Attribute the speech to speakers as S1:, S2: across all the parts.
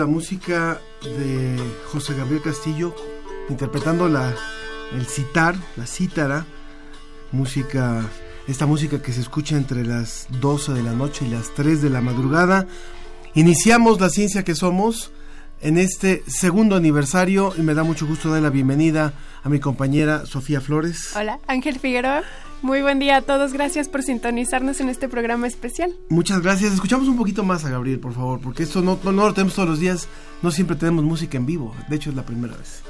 S1: La música de José Gabriel Castillo, interpretando la, el citar, la cítara, música, esta música que se escucha entre las 12 de la noche y las 3 de la madrugada. Iniciamos la ciencia que somos en este segundo aniversario y me da mucho gusto dar la bienvenida a mi compañera Sofía Flores.
S2: Hola, Ángel Figueroa. Muy buen día a todos, gracias por sintonizarnos en este programa especial.
S1: Muchas gracias. Escuchamos un poquito más a Gabriel, por favor, porque esto no, no, lo tenemos todos los días, no siempre tenemos música en vivo, de hecho es la primera vez.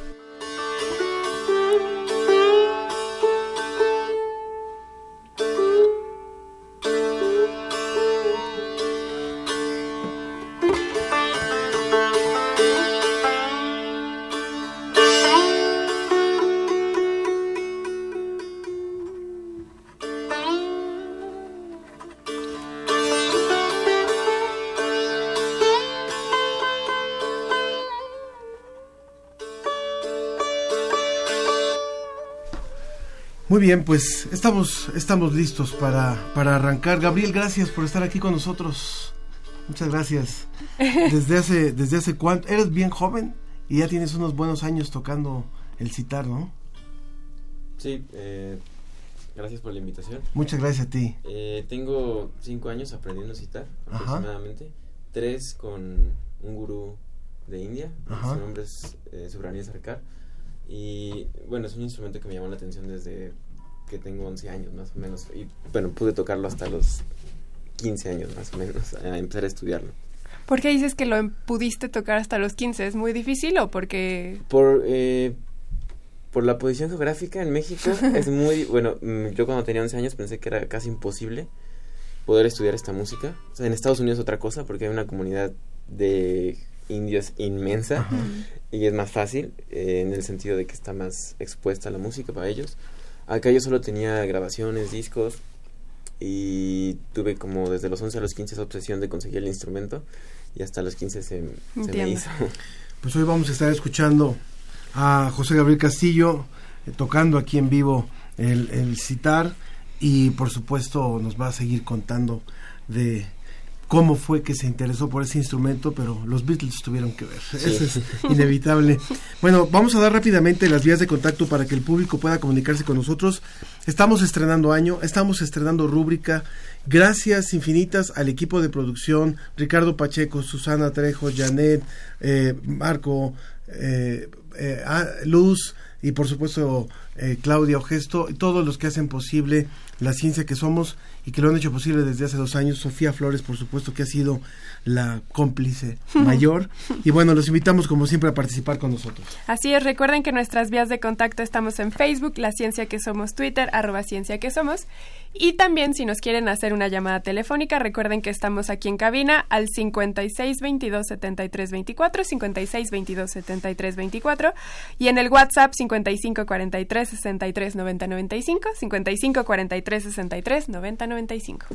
S1: Muy bien, pues estamos, estamos listos para, para arrancar. Gabriel, gracias por estar aquí con nosotros. Muchas gracias. Desde hace, desde hace cuánto, eres bien joven y ya tienes unos buenos años tocando el citar, ¿no?
S3: Sí, eh, gracias por la invitación.
S1: Muchas gracias a ti.
S3: Eh, tengo cinco años aprendiendo a citar, aproximadamente. Tres con un gurú de India, su nombre es eh, Subrani Sarkar y bueno, es un instrumento que me llamó la atención desde que tengo 11 años más o menos. Y bueno, pude tocarlo hasta los 15 años más o menos, a empezar a estudiarlo.
S2: ¿Por qué dices que lo pudiste tocar hasta los 15? ¿Es muy difícil o porque...?
S3: Por, eh, por la posición geográfica en México es muy... Bueno, mm, yo cuando tenía 11 años pensé que era casi imposible poder estudiar esta música. en Estados Unidos es otra cosa porque hay una comunidad de indios inmensa y es más fácil eh, en el sentido de que está más expuesta a la música para ellos. Acá yo solo tenía grabaciones, discos y tuve como desde los 11 a los 15 esa obsesión de conseguir el instrumento y hasta los 15 se, me hizo.
S1: Pues hoy vamos a estar escuchando a José Gabriel Castillo eh, tocando aquí en vivo el, el citar y por supuesto nos va a seguir contando de cómo fue que se interesó por ese instrumento, pero los Beatles tuvieron que ver. Eso es inevitable. Bueno, vamos a dar rápidamente las vías de contacto para que el público pueda comunicarse con nosotros. Estamos estrenando año, estamos estrenando rúbrica. Gracias infinitas al equipo de producción, Ricardo Pacheco, Susana Trejo, Janet, eh, Marco, eh, eh, ah, Luz y por supuesto Claudia Ogesto, y todos los que hacen posible la ciencia que somos y que lo han hecho posible desde hace dos años. Sofía Flores, por supuesto, que ha sido la cómplice mayor. Y bueno, los invitamos como siempre a participar con nosotros.
S2: Así es, recuerden que nuestras vías de contacto estamos en Facebook, La Ciencia que Somos, Twitter, arroba Ciencia que Somos. Y también si nos quieren hacer una llamada telefónica, recuerden que estamos aquí en cabina al 56 22 73 24, 56 22 73 24 y en el WhatsApp 55 43 63 90 95, 55 43 63 90 95.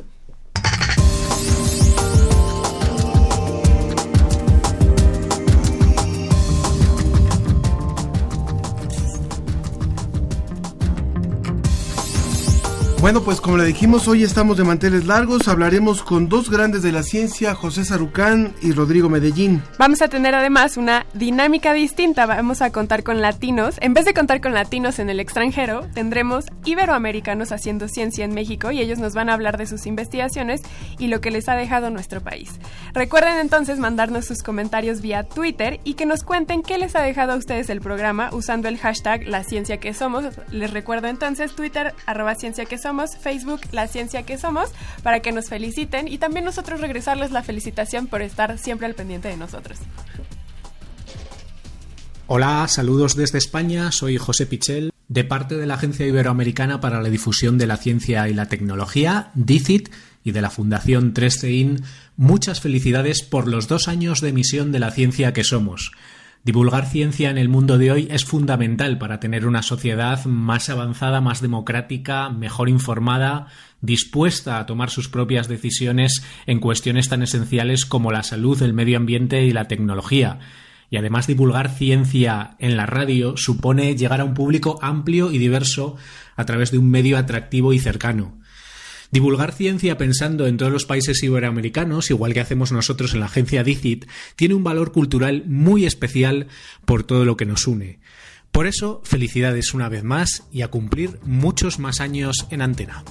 S1: Bueno, pues como le dijimos, hoy estamos de manteles largos. Hablaremos con dos grandes de la ciencia, José Sarucán y Rodrigo Medellín.
S2: Vamos a tener además una dinámica distinta. Vamos a contar con latinos. En vez de contar con latinos en el extranjero, tendremos iberoamericanos haciendo ciencia en México y ellos nos van a hablar de sus investigaciones y lo que les ha dejado nuestro país. Recuerden entonces mandarnos sus comentarios vía Twitter y que nos cuenten qué les ha dejado a ustedes el programa usando el hashtag La Ciencia que Somos. Les recuerdo entonces Twitter, arroba Ciencia que Somos, Facebook, La Ciencia que Somos, para que nos feliciten y también nosotros regresarles la felicitación por estar siempre al pendiente de nosotros.
S4: Hola, saludos desde España, soy José Pichel, de parte de la Agencia Iberoamericana para la Difusión de la Ciencia y la Tecnología, DICIT, y de la Fundación 3CIN, muchas felicidades por los dos años de emisión de la ciencia que somos. Divulgar ciencia en el mundo de hoy es fundamental para tener una sociedad más avanzada, más democrática, mejor informada, dispuesta a tomar sus propias decisiones en cuestiones tan esenciales como la salud, el medio ambiente y la tecnología. Y además divulgar ciencia en la radio supone llegar a un público amplio y diverso a través de un medio atractivo y cercano. Divulgar ciencia pensando en todos los países iberoamericanos, igual que hacemos nosotros en la agencia DICIT, tiene un valor cultural muy especial por todo lo que nos une. Por eso, felicidades una vez más y a cumplir muchos más años en antena.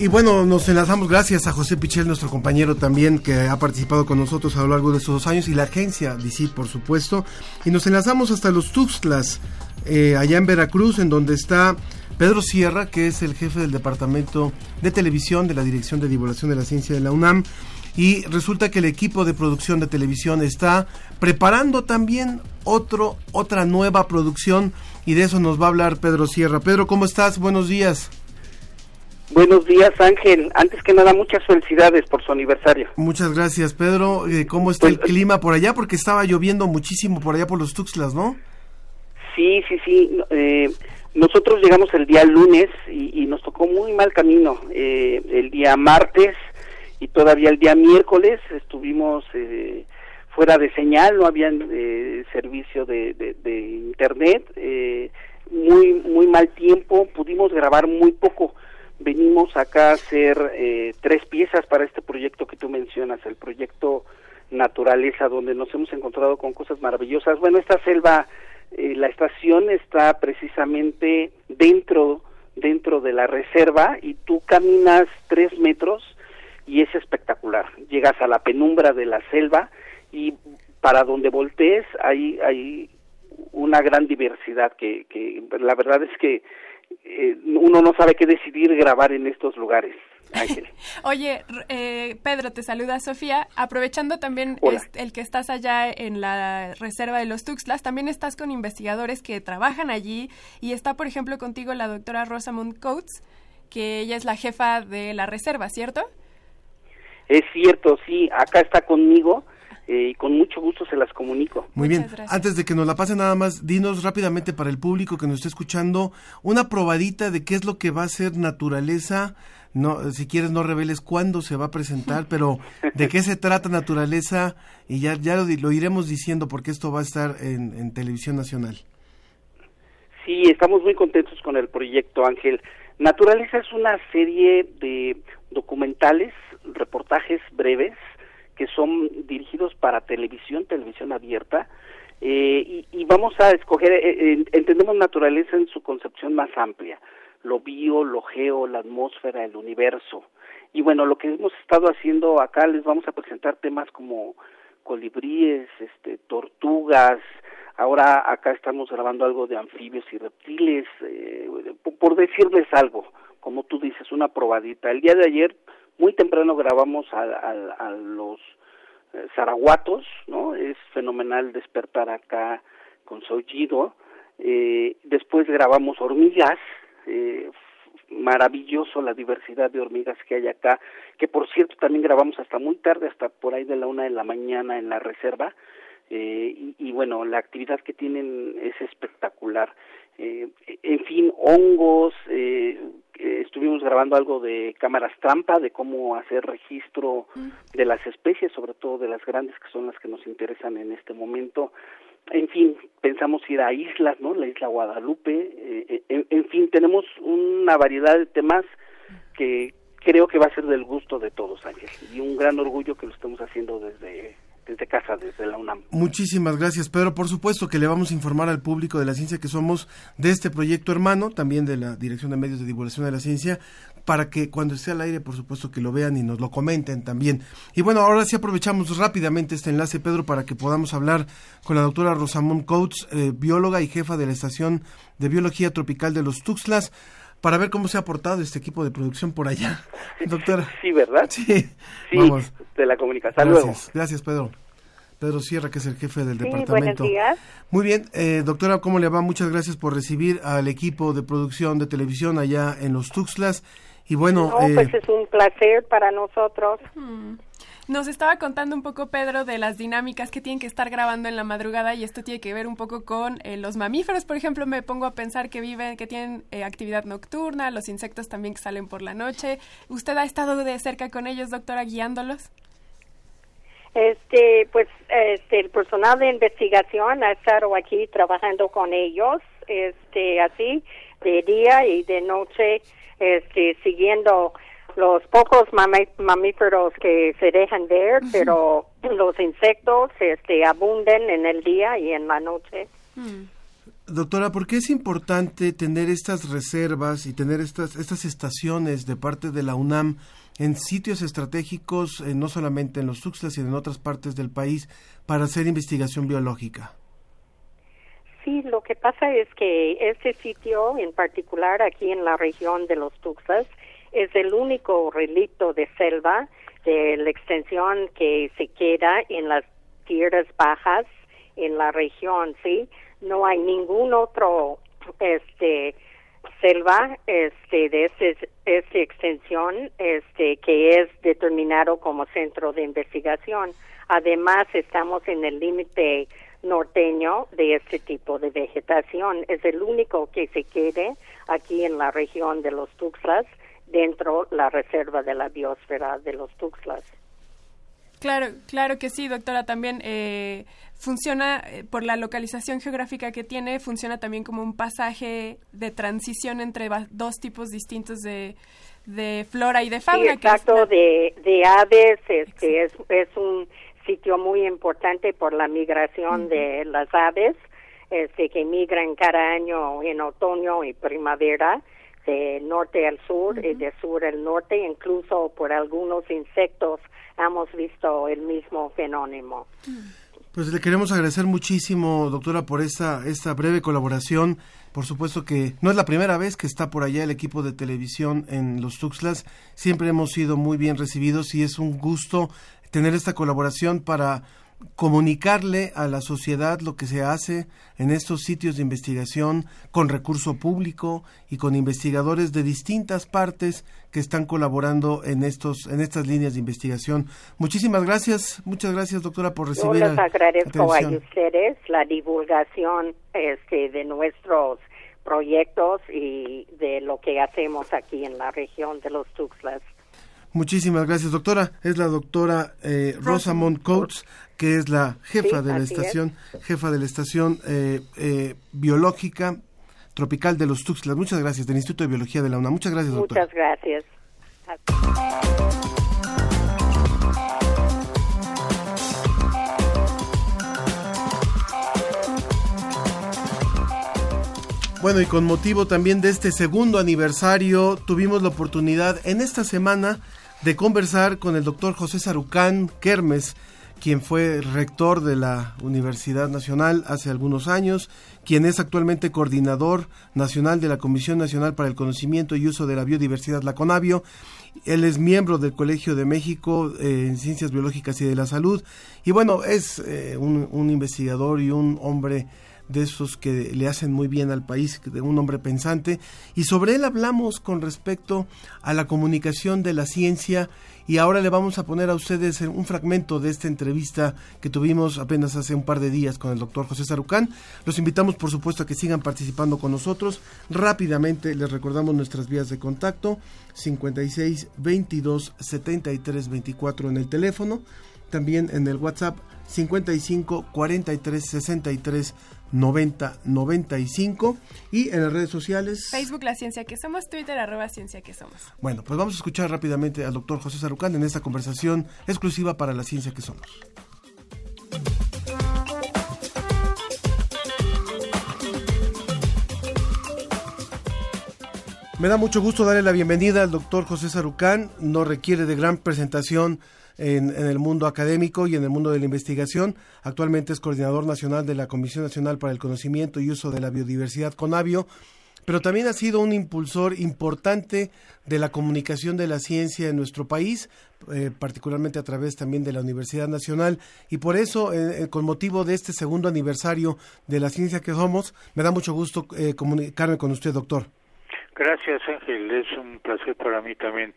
S1: Y bueno, nos enlazamos gracias a José Pichel, nuestro compañero también, que ha participado con nosotros a lo largo de estos dos años, y la agencia DICIT, por supuesto. Y nos enlazamos hasta los Tuxtlas, eh, allá en Veracruz, en donde está Pedro Sierra, que es el jefe del Departamento de Televisión de la Dirección de Divulgación de la Ciencia de la UNAM. Y resulta que el equipo de producción de televisión está preparando también otro, otra nueva producción y de eso nos va a hablar Pedro Sierra. Pedro, ¿cómo estás? Buenos días.
S5: Buenos días, Ángel. Antes que nada, muchas felicidades por su aniversario.
S1: Muchas gracias, Pedro. Eh, ¿Cómo está el
S5: Pues,
S1: clima por allá? Porque estaba lloviendo muchísimo por allá por los Tuxtlas, ¿no?
S5: Sí, sí, sí. eh, nosotros llegamos el día lunes y, y nos tocó muy mal camino. Eh, el día martes y todavía el día miércoles estuvimos eh, fuera de señal, no había eh, servicio de, de- de internet, eh, muy muy mal tiempo, pudimos grabar muy poco. Venimos acá a hacer eh, tres piezas para este proyecto que tú mencionas, el proyecto Naturaleza, donde nos hemos encontrado con cosas maravillosas. Bueno, esta selva, eh, la estación está precisamente dentro dentro de la reserva y tú caminas tres metros y es espectacular. Llegas a la penumbra de la selva y para donde voltees hay, hay una gran diversidad que, que la verdad es que eh, uno no sabe qué decidir grabar en estos lugares. Ángel.
S2: Oye, eh, Pedro, te saluda Sofía. Aprovechando también el que estás allá en la reserva de los Tuxtlas, también estás con investigadores que trabajan allí y está, por ejemplo, contigo la doctora Rosamund Coates, que ella es la jefa de la reserva, ¿cierto?
S5: Es cierto, sí, acá está conmigo eh, mucho gusto se las comunico.
S1: Muy bien. Antes de que nos la pasen nada más, dinos rápidamente para el público que nos esté escuchando una probadita de qué es lo que va a ser naturaleza. No, si quieres no reveles cuándo se va a presentar, pero de qué se trata naturaleza y ya ya lo iremos diciendo porque esto va a estar en, en televisión nacional.
S5: Sí, estamos muy contentos con el proyecto Ángel. Naturaleza es una serie de documentales, reportajes breves que son dirigidos para televisión, televisión abierta, eh, y, y vamos a escoger, eh, eh, entendemos naturaleza en su concepción más amplia, lo bio, lo geo, la atmósfera, el universo. Y bueno, lo que hemos estado haciendo acá les vamos a presentar temas como colibríes, este, tortugas, ahora acá estamos grabando algo de anfibios y reptiles, eh, por, por decirles algo, como tú dices, una probadita. El día de ayer, muy temprano grabamos a, a- a los eh, zaraguatos, ¿no? Es fenomenal despertar acá con aullido. Eh, después grabamos hormigas, eh, maravilloso la diversidad de hormigas que hay acá, que por cierto también grabamos hasta muy tarde, hasta por ahí de la una de la mañana en la reserva. Eh, y bueno, la actividad que tienen es espectacular. Eh, en fin, hongos, eh, estuvimos grabando algo de cámaras trampa, de cómo hacer registro de las especies, sobre todo de las grandes que son las que nos interesan en este momento. en fin, pensamos ir a islas, ¿no? La isla Guadalupe, eh, en, en, fin, tenemos una variedad de temas que creo que va a ser del gusto de todos, Ángel, y un gran orgullo que lo estemos haciendo desde desde casa, desde la UNAM.
S1: Muchísimas gracias, Pedro. Por supuesto que le vamos a informar al público de la ciencia que somos de este proyecto hermano, también de la Dirección de Medios de Divulgación de la Ciencia, para que cuando esté al aire, por supuesto, que lo vean y nos lo comenten también. Y bueno, ahora sí aprovechamos rápidamente este enlace, Pedro, para que podamos hablar con la doctora Rosamond Coates, eh, bióloga y jefa de la Estación de Biología Tropical de los Tuxtlas para ver cómo se ha portado este equipo de producción por allá. Doctora.
S5: Sí, ¿verdad?
S1: Sí.
S5: sí vamos. De la comunicación.
S1: Gracias.
S5: luego.
S1: Gracias, Pedro. Pedro Sierra, que es el jefe del
S6: sí,
S1: departamento.
S6: Buenos días.
S1: Muy bien, eh, doctora, ¿cómo le va? Muchas gracias por recibir al equipo de producción de televisión allá en los Tuxtlas. Y bueno,
S6: no,
S1: eh,
S6: pues es un placer para nosotros.
S2: Nos estaba contando un poco Pedro de las dinámicas que tienen que estar grabando en la madrugada y esto tiene que ver un poco con eh, los mamíferos, por ejemplo, me pongo a pensar que viven, que tienen eh, actividad nocturna, los insectos también que salen por la noche. ¿Usted ha estado de cerca con ellos, doctora, guiándolos?
S6: Este, pues, este, el personal de investigación ha estado aquí trabajando con ellos, este, así, de día y de noche, este, siguiendo los pocos mamíferos que se dejan ver, pero los insectos este, abunden en el día y en la noche.
S2: Hmm.
S1: Doctora, ¿por qué es importante tener estas reservas y tener estas, estas estaciones de parte de la UNAM en sitios estratégicos, eh, no solamente en los Tuxtlas, sino en otras partes del país, para hacer investigación biológica?
S6: Sí, lo que pasa es que este sitio, en particular aquí en la región de los Tuxtlas, es el único relicto de selva de la extensión que se queda en las tierras bajas en la región, ¿sí? No hay ningún otro este selva este de este, esta extensión este que es determinado como centro de investigación. Además, estamos en el límite norteño de este tipo de vegetación. Es el único que se quede aquí en la región de los Tuxtlas dentro la reserva de la biosfera de los Tuxtlas.
S2: Claro, claro que sí, doctora. También eh, funciona eh, por la localización geográfica que tiene, funciona también como un pasaje de transición entre dos tipos distintos de, de flora y de fauna.
S6: Sí, exacto, que es, de, de, aves. Este es, es un sitio muy importante por la migración uh -huh. de las aves, este que migran cada año en otoño y primavera de norte al sur uh -huh. y de sur al norte, incluso por algunos insectos hemos visto el mismo fenómeno.
S1: Pues le queremos agradecer muchísimo, doctora, por esta, esta breve colaboración. Por supuesto que no es la primera vez que está por allá el equipo de televisión en los Tuxtlas. Siempre hemos sido muy bien recibidos y es un gusto tener esta colaboración para comunicarle a la sociedad lo que se hace en estos sitios de investigación con recurso público y con investigadores de distintas partes que están colaborando en estos en estas líneas de investigación. Muchísimas gracias, muchas gracias doctora por recibir.
S6: Yo les agradezco a ustedes la divulgación este de nuestros proyectos y de lo que hacemos aquí en la región de los Tuxtlas.
S1: Muchísimas gracias, doctora. Es la doctora eh, Rosamond Coates, que es la jefa
S6: sí,
S1: de la estación, es. jefa de la estación eh, eh, biológica tropical de los Tuxtlas. Muchas gracias, del Instituto de Biología de la UNA. Muchas gracias, doctora.
S6: Muchas gracias.
S1: Bueno, y con motivo también de este segundo aniversario, tuvimos la oportunidad en esta semana de conversar con el doctor José Sarucán Kermes, quien fue rector de la Universidad Nacional hace algunos años, quien es actualmente coordinador nacional de la Comisión Nacional para el Conocimiento y Uso de la Biodiversidad, la CONABIO. Él es miembro del Colegio de México eh, en Ciencias Biológicas y de la Salud. Y bueno, es eh, un, un investigador y un hombre de esos que le hacen muy bien al país, de un hombre pensante, y sobre él hablamos con respecto a la comunicación de la ciencia y ahora le vamos a poner a ustedes un fragmento de esta entrevista que tuvimos apenas hace un par de días con el doctor José Sarucán. Los invitamos por supuesto a que sigan participando con nosotros. Rápidamente les recordamos nuestras vías de contacto 56 22 73 24 en el teléfono, también en el WhatsApp 55 43 63 90 95 y en las redes sociales
S2: Facebook La Ciencia que Somos, Twitter arroba Ciencia que Somos.
S1: Bueno, pues vamos a escuchar rápidamente al doctor José Sarucán en esta conversación exclusiva para La Ciencia que Somos. Me da mucho gusto darle la bienvenida al doctor José Sarucán. No requiere de gran presentación en, el mundo académico y en el mundo de la investigación. Actualmente es coordinador nacional de la Comisión Nacional para el Conocimiento y Uso de la Biodiversidad CONABIO, pero también ha sido un impulsor importante de la comunicación de la ciencia en nuestro país, eh, particularmente a través también de la Universidad Nacional. Y por eso, eh, con motivo de este segundo aniversario de la ciencia que somos, me da mucho gusto eh, comunicarme con usted, doctor.
S7: Gracias, Ángel. Es un placer para mí también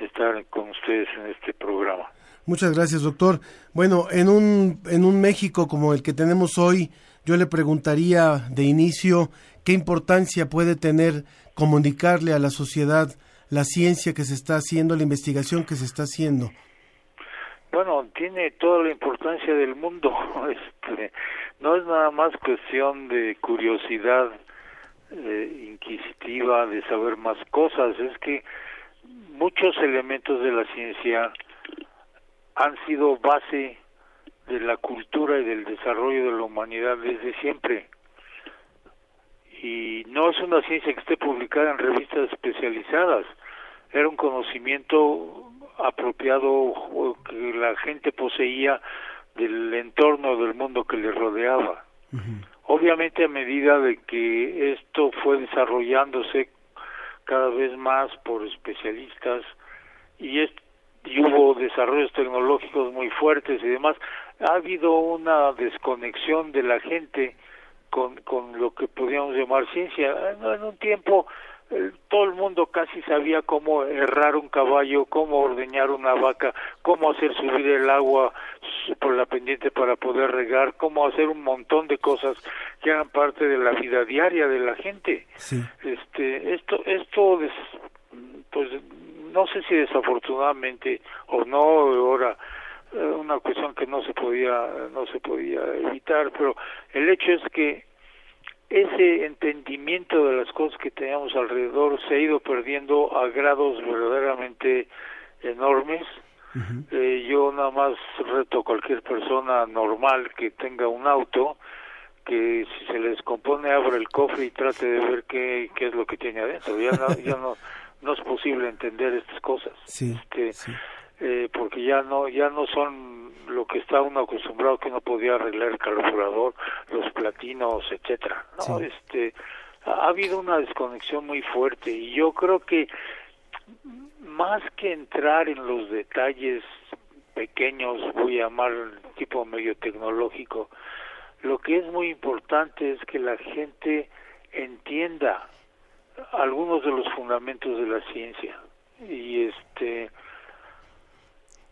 S7: estar con ustedes en este programa.
S1: Muchas gracias, doctor. Bueno, en un, en un México como el que tenemos hoy, yo le preguntaría de inicio qué importancia puede tener comunicarle a la sociedad la ciencia que se está haciendo, la investigación que se está haciendo.
S7: Bueno, tiene toda la importancia del mundo. Este, no es nada más cuestión de curiosidad eh, inquisitiva, de saber más cosas. Es que muchos elementos de la ciencia han sido base de la cultura y del desarrollo de la humanidad desde siempre. Y no es una ciencia que esté publicada en revistas especializadas, era un conocimiento apropiado que la gente poseía del entorno del mundo que le rodeaba. Obviamente a medida de que esto fue desarrollándose cada vez más por especialistas y, y hubo desarrollos tecnológicos muy fuertes y demás, ha habido una desconexión de la gente con, con lo que podríamos llamar ciencia. En un tiempo todo el mundo casi sabía cómo errar un caballo, cómo ordeñar una vaca, cómo hacer subir el agua por la pendiente para poder regar, cómo hacer un montón de cosas que eran parte de la vida diaria de la gente. Este, esto, esto, pues, no sé si desafortunadamente o no ahora eh, una cuestión que no se podía no se podía evitar, pero el hecho es que ese entendimiento de las cosas que teníamos alrededor se ha ido perdiendo a grados verdaderamente enormes. eh, yo nada más reto a cualquier persona normal que tenga un auto que si se les compone abra el cofre y trate de ver qué, qué es lo que tiene adentro. Ya no, ya no, no es posible entender estas cosas. este, Eh, porque ya no, ya no son lo que está uno acostumbrado que uno podía arreglar el carburador, los platinos, etcétera. ¿no? Este, ha habido una desconexión muy fuerte y yo creo que más que entrar en los detalles pequeños, voy a llamar tipo medio tecnológico, lo que es muy importante es que la gente entienda algunos de los fundamentos de la ciencia y este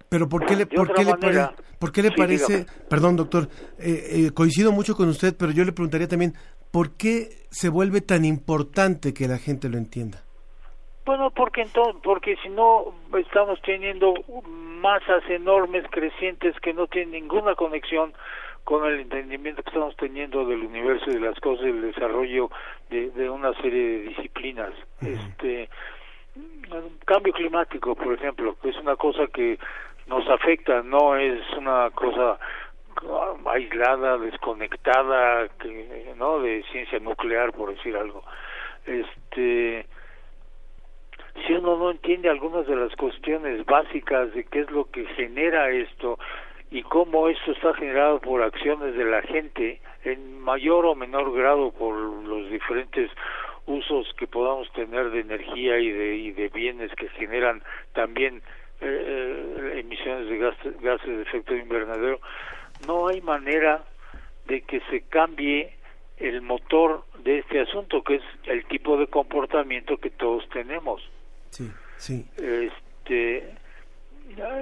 S1: pero ¿por qué le, por qué le, pare, ¿por qué le parece, perdón doctor, eh, eh, coincido mucho con usted, pero yo le preguntaría también, ¿por qué se vuelve tan importante que la gente lo entienda?
S7: Bueno, porque entonces, porque si no estamos teniendo masas enormes crecientes que no tienen ninguna conexión con el entendimiento que estamos teniendo del universo y de las cosas, del desarrollo de, de una serie de disciplinas. Este cambio climático, por ejemplo, que es una cosa que nos afecta, no es una cosa aislada, desconectada, que, ¿no? De ciencia nuclear, por decir algo. Este, si uno no entiende algunas de las cuestiones básicas de qué es lo que genera esto y cómo esto está generado por acciones de la gente, en mayor o menor grado por los diferentes usos que podamos tener de energía y de, y de bienes que generan también eh, emisiones de gases, gases de efecto invernadero, no hay manera de que se cambie el motor de este asunto, que es el tipo de comportamiento que todos tenemos.
S1: Sí, sí.
S7: Este,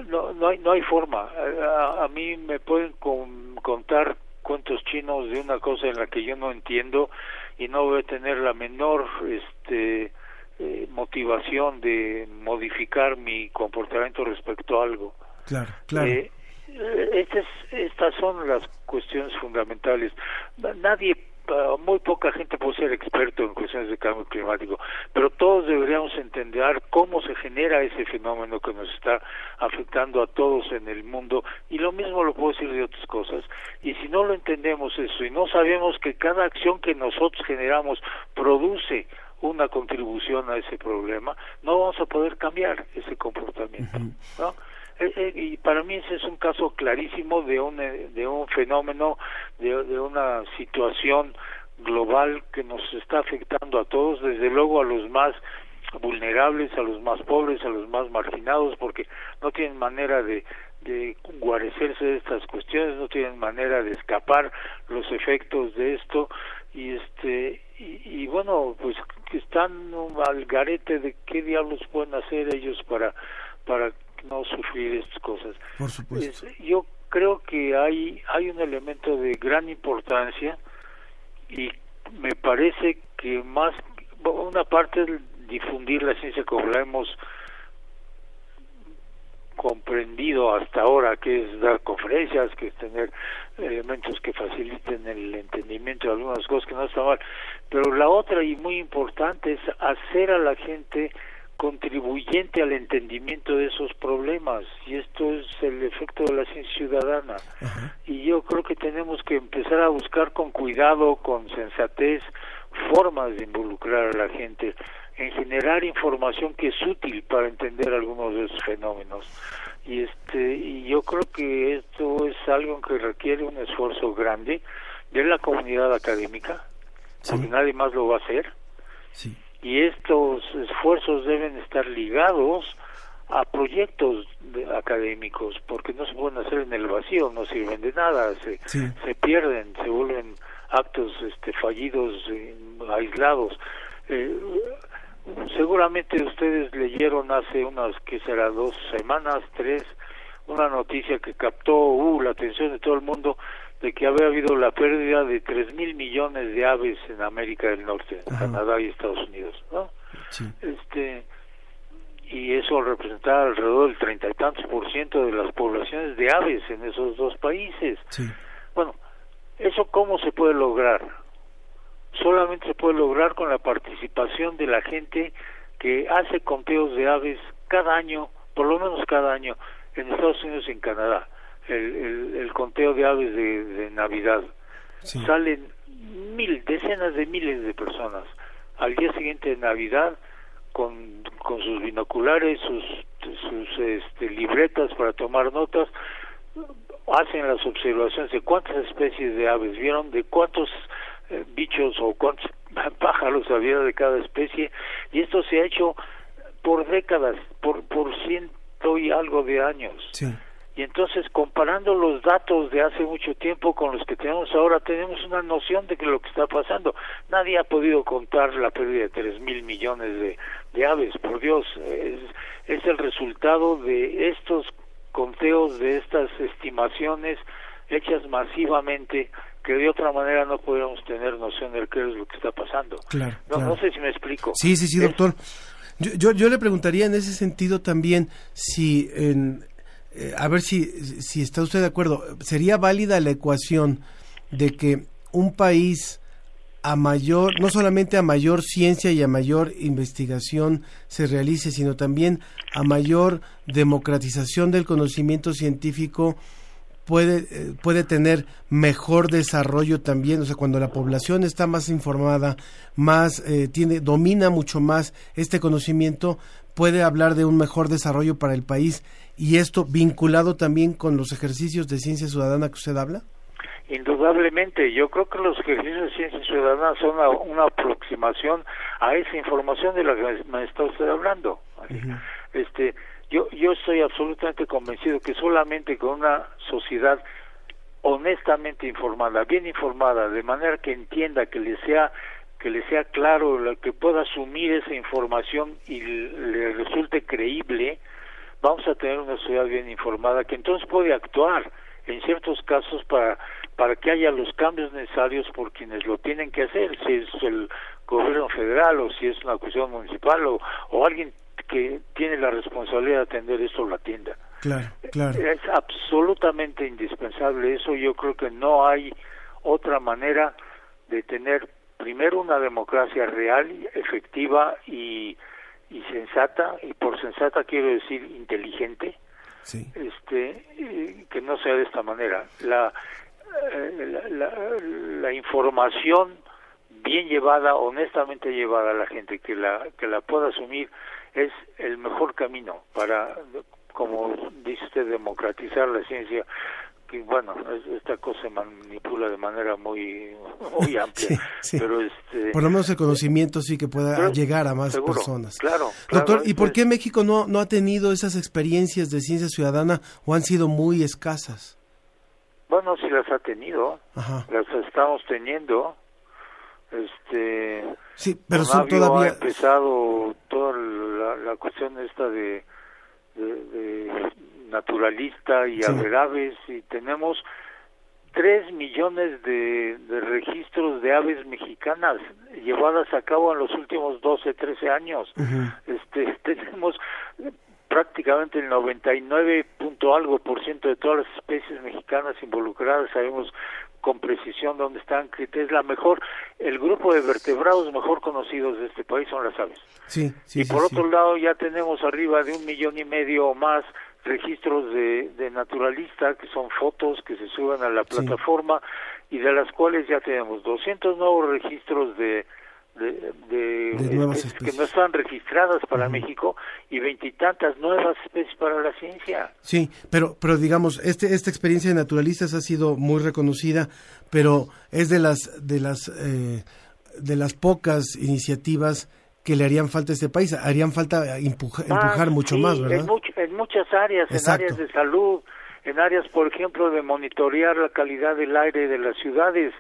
S7: no, no, hay, no hay forma. A, a mí me pueden con, contar cuentos chinos de una cosa en la que yo no entiendo y no voy a tener la menor este eh, motivación de modificar mi comportamiento respecto a algo.
S1: Claro, claro.
S7: Eh, Eh, estas son las cuestiones fundamentales. Nadie muy poca gente puede ser experto en cuestiones de cambio climático, pero todos deberíamos entender cómo se genera ese fenómeno que nos está afectando a todos en el mundo y lo mismo lo puedo decir de otras cosas. Y si no lo entendemos eso y no sabemos que cada acción que nosotros generamos produce una contribución a ese problema, no vamos a poder cambiar ese comportamiento. ¿no? Eh, eh, y para mí ese es un caso clarísimo de un, eh, de un fenómeno, de, de una situación global que nos está afectando a todos, desde luego a los más vulnerables, a los más pobres, a los más marginados, porque no tienen manera de, de guarecerse de estas cuestiones, no tienen manera de escapar los efectos de esto. Y este y, y bueno pues están al garete de qué diablos pueden hacer ellos para para no sufrir estas cosas.
S1: Por supuesto.
S7: yo creo que hay, hay un elemento de gran importancia y me parece que más, una parte es difundir la ciencia como la hemos comprendido hasta ahora, que es dar conferencias, que es tener elementos que faciliten el entendimiento de algunas cosas que no está mal. Pero la otra y muy importante es hacer a la gente contribuyente al entendimiento de esos problemas y esto es el efecto de la ciencia ciudadana. Y yo creo que tenemos que empezar a buscar con cuidado, con sensatez, formas de involucrar a la gente en generar información que es útil para entender algunos de esos fenómenos. Y este y yo creo que esto es algo que requiere un esfuerzo grande de la comunidad académica porque nadie más lo va a hacer.
S1: Sí
S7: y estos esfuerzos deben estar ligados a proyectos académicos porque no se pueden hacer en el vacío no sirven de nada se, se pierden se vuelven actos este fallidos aislados. Eh, seguramente ustedes leyeron hace unas que será dos semanas tres una noticia que captó uh, la atención de todo el mundo de que había habido la pérdida de tres mil millones de aves en América del Norte, en Canadá y Estados Unidos, ¿no? Este y eso representaba alrededor del treinta y tantos por ciento de las poblaciones de aves en esos dos países. Bueno, eso cómo se puede lograr? Solamente se puede lograr con la participación de la gente que hace conteos de aves cada año, por lo menos cada año, en Estados Unidos y en Canadá el, el, conteo de aves de, Navidad. Salen mil, decenas de miles de personas al día siguiente de Navidad con, con sus binoculares, sus, sus este, libretas para tomar notas, hacen las observaciones de cuántas especies de aves vieron, de cuántos eh, bichos o cuántos pájaros había de cada especie, y esto se ha hecho por décadas, por, por ciento y algo de años.
S1: Sí
S7: y entonces comparando los datos de hace mucho tiempo con los que tenemos ahora tenemos una noción de que lo que está pasando. Nadie ha podido contar la pérdida de tres mil millones de, aves. Por Dios es, es el resultado de estos conteos de estas estimaciones hechas masivamente que de otra manera no podríamos tener noción de qué es lo que está pasando.
S1: Claro,
S7: no, no sé si me explico.
S1: Sí sí sí doctor. Yo, yo, yo le preguntaría en ese sentido también si en eh, a ver si, si está usted de acuerdo, ¿sería válida la ecuación de que un país a mayor, no solamente a mayor ciencia y a mayor investigación se realice, sino también a mayor democratización del conocimiento científico puede, eh, puede tener mejor desarrollo también, o sea, cuando la población está más informada, más eh, tiene, domina mucho más este conocimiento, puede hablar de un mejor desarrollo para el país y esto vinculado también con los ejercicios de ciencia ciudadana que usted habla?
S7: Indudablemente, yo creo que los ejercicios de ciencia ciudadana son una, aproximación a esa información de la que me está usted hablando. Este, yo, yo estoy absolutamente convencido que solamente con una sociedad honestamente informada, bien informada, de manera que entienda, que le sea que le sea claro, que pueda asumir esa información y le resulte creíble, vamos a tener una sociedad bien informada que entonces puede actuar en ciertos casos para para que haya los cambios necesarios por quienes lo tienen que hacer, si es el gobierno federal o si es una cuestión municipal o, o alguien que tiene la responsabilidad de atender esto la atienda.
S1: Claro, claro.
S7: Es absolutamente indispensable eso. Yo creo que no hay otra manera de tener primero una democracia real, efectiva y, y sensata, y por sensata quiero decir inteligente,
S1: Sí.
S7: este eh, que no sea de esta manera la, eh, la, la- la información bien llevada honestamente llevada a la gente que la que la pueda asumir es el mejor camino para como dice usted democratizar la ciencia que bueno es- esta cosa se manipula de manera muy muy amplia
S1: Sí, sí.
S7: pero este
S1: Por lo menos el conocimiento sí que pueda
S7: Pero-
S1: llegar a más
S7: seguro,
S1: personas.
S7: claro,
S1: Doctor,
S7: claro,
S1: ¿y por
S7: es-
S1: qué México no, no ha tenido esas experiencias de ciencia ciudadana o han sido muy escasas?
S7: bueno sí las ha tenido
S1: Ajá.
S7: las estamos teniendo este
S1: Sí, pero son todavía...
S7: ha empezado toda la, la cuestión esta de, de, de naturalista y
S1: Sí.
S7: aves y tenemos tres millones de, de registros de aves mexicanas llevadas a cabo en los últimos 12, 13 años. Este, tenemos prácticamente el 99 punto algo por ciento de todas las especies mexicanas involucradas, sabemos con precisión dónde están, que es la mejor, el grupo de vertebrados mejor conocidos de este país son las aves.
S1: Sí, sí,
S7: y por
S1: sí.
S7: otro lado ya tenemos arriba de un millón y medio o más registros de, de naturalista, que son fotos que se suben a la
S1: Sí.
S7: plataforma y de las cuales ya tenemos 200 nuevos registros de, de, de
S1: De nuevas
S7: especies que no están registradas para México y veintitantas nuevas especies para la ciencia.
S1: Sí, pero, pero digamos, este, esta experiencia de naturalistas ha sido muy reconocida, pero es de las, de las, eh, de las pocas iniciativas que le harían falta a este país. Harían falta empuja-
S7: Ah,
S1: empujar mucho
S7: sí,
S1: más, ¿verdad?
S7: much- en muchas áreas,
S1: Exacto.
S7: en áreas de salud, en áreas, por ejemplo, de monitorear la calidad del aire de las ciudades,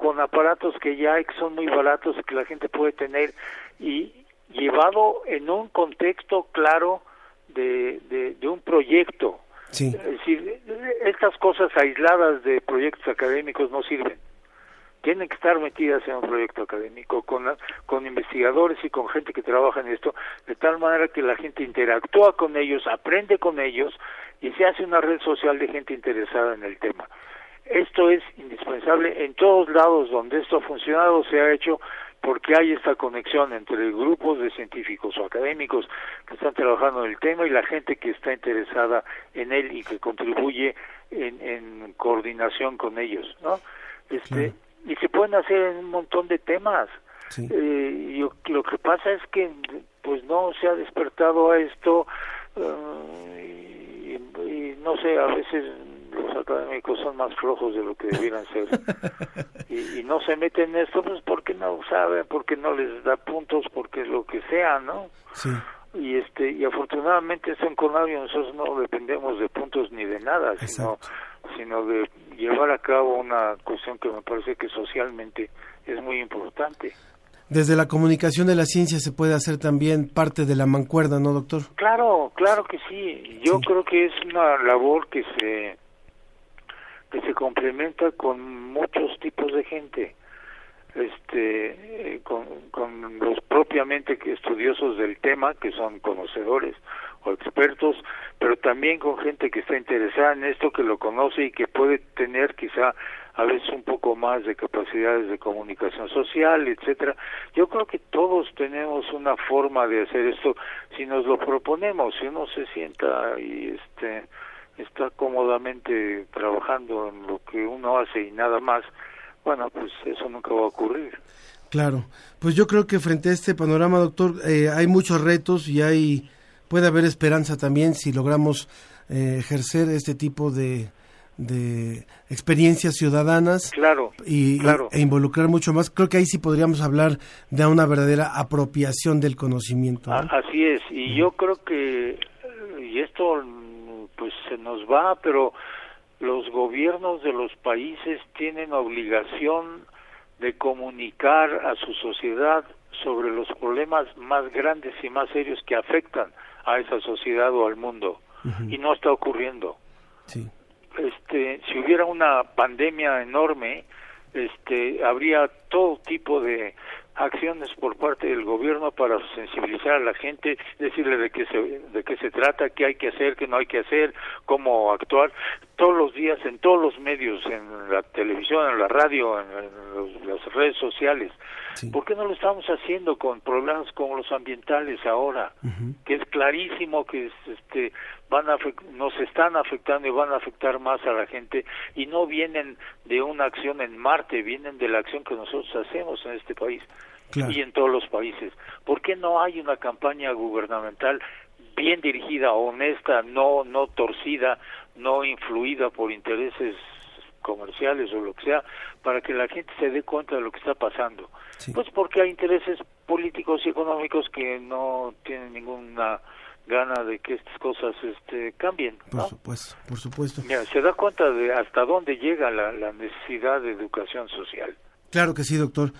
S7: con aparatos que ya hay, que son muy baratos y que la gente puede tener, y llevado en un contexto claro de, de, de un proyecto.
S1: Sí,
S7: Es decir, estas cosas aisladas de proyectos académicos no sirven. Tienen que estar metidas en un proyecto académico con, con investigadores y con gente que trabaja en esto, de tal manera que la gente interactúa con ellos, aprende con ellos y se hace una red social de gente interesada en el tema. Esto es indispensable en todos lados donde esto ha funcionado, se ha hecho porque hay esta conexión entre grupos de científicos o académicos que están trabajando en el tema y la gente que está interesada en él y que contribuye en, en coordinación con ellos, ¿no? Este, y se pueden hacer en un montón de temas.
S1: sí.
S7: Eh, yo- lo que pasa es que pues no se ha despertado a esto eh, y, y no sé, a veces los académicos son más flojos de lo que debieran ser y, y no se meten en esto pues porque no saben, porque no les da puntos, porque lo que sea, ¿no?
S1: sí.
S7: y este y afortunadamente esto en Conavio nosotros no dependemos de puntos ni de nada sino sino de llevar a cabo una cuestión que me parece que socialmente es muy importante
S1: Desde la comunicación de la ciencia se puede hacer también parte de la mancuerda, ¿no, doctor?
S7: claro claro que sí yo
S1: Sí.
S7: creo que es una labor que se que se complementa con muchos tipos de gente este eh, con, con los propiamente que estudiosos del tema que son conocedores o expertos pero también con gente que está interesada en esto que lo conoce y que puede tener quizá a veces un poco más de capacidades de comunicación social etcétera. Yo creo que todos tenemos una forma de hacer esto si nos lo proponemos. Si uno se sienta y este está cómodamente trabajando en lo que uno hace y nada más bueno pues eso nunca va a ocurrir.
S1: Claro. Pues yo creo que frente a este panorama, doctor, eh, hay muchos retos y hay puede haber esperanza también si logramos eh, ejercer este tipo de, de experiencias ciudadanas
S7: claro
S1: y,
S7: claro
S1: e involucrar mucho más. Creo que ahí sí podríamos hablar de una verdadera apropiación del conocimiento.
S7: Así es, y yo creo que, y esto pues se nos va, pero los gobiernos de los países tienen obligación de comunicar a su sociedad sobre los problemas más grandes y más serios que afectan a esa sociedad o al mundo. Y no está ocurriendo.
S1: Sí,
S7: este si hubiera una pandemia enorme este habría todo tipo de acciones por parte del gobierno para sensibilizar a la gente, decirle de qué se de qué se trata, qué hay que hacer, qué no hay que hacer, cómo actuar todos los días en todos los medios, en la televisión, en la radio, en, las redes sociales. ¿Por qué no lo estamos haciendo con problemas como los ambientales ahora? Que es clarísimo que este van a nos están afectando y van a afectar más a la gente y no vienen de una acción en Marte, vienen de la acción que nosotros hacemos en este país y en todos los países. ¿Por qué no hay una campaña gubernamental bien dirigida, honesta, no no torcida, no influida por intereses comerciales o lo que sea, para que la gente se dé cuenta de lo que está pasando? Pues porque hay intereses políticos y económicos que no tienen ninguna gana de que estas cosas este, cambien.
S1: Por supuesto, por supuesto.
S7: se da cuenta de hasta dónde llega la, necesidad de educación social.
S1: Claro que sí, doctor.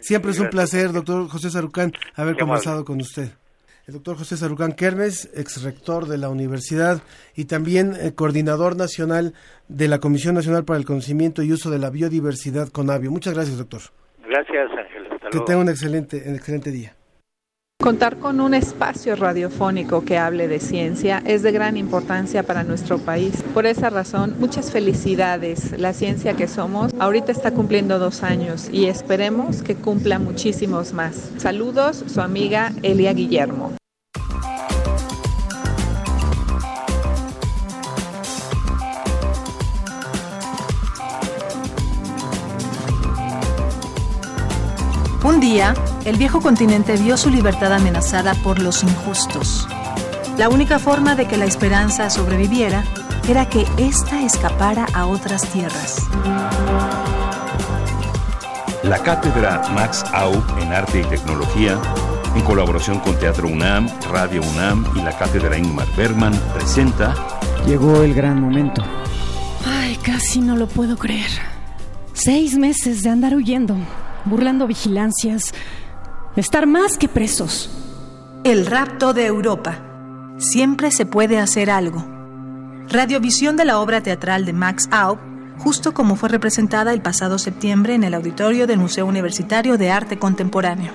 S1: Siempre es un placer, doctor José Sarucán, haber conversado con usted. El doctor José Sarucán Kermes, ex rector de la universidad y también eh, coordinador nacional de la Comisión Nacional para el Conocimiento y Uso de la Biodiversidad, CONABIO. Muchas gracias, doctor.
S7: Gracias, Ángel. Hasta
S1: que tenga un excelente, un excelente día.
S8: Contar con un espacio radiofónico que hable de ciencia es de gran importancia para nuestro país. Por esa razón, muchas felicidades. La ciencia que somos ahorita está cumpliendo dos años y esperemos que cumpla muchísimos más. Saludos, su amiga Elia Guillermo.
S9: Un día, el viejo continente vio su libertad amenazada por los injustos. La única forma de que la esperanza sobreviviera era que ésta escapara a otras tierras.
S10: La cátedra Max Au en Arte y Tecnología, en colaboración con Teatro UNAM, Radio UNAM y la cátedra Ingmar Bergman, presenta...
S11: Llegó el gran momento.
S12: Ay, casi no lo puedo creer. Seis meses de andar huyendo, burlando vigilancias, estar más que presos.
S9: El rapto de Europa. Siempre se puede hacer algo. Radiovisión de la obra teatral de Max Aub, justo como fue representada el pasado septiembre en el auditorio del Museo Universitario de Arte Contemporáneo.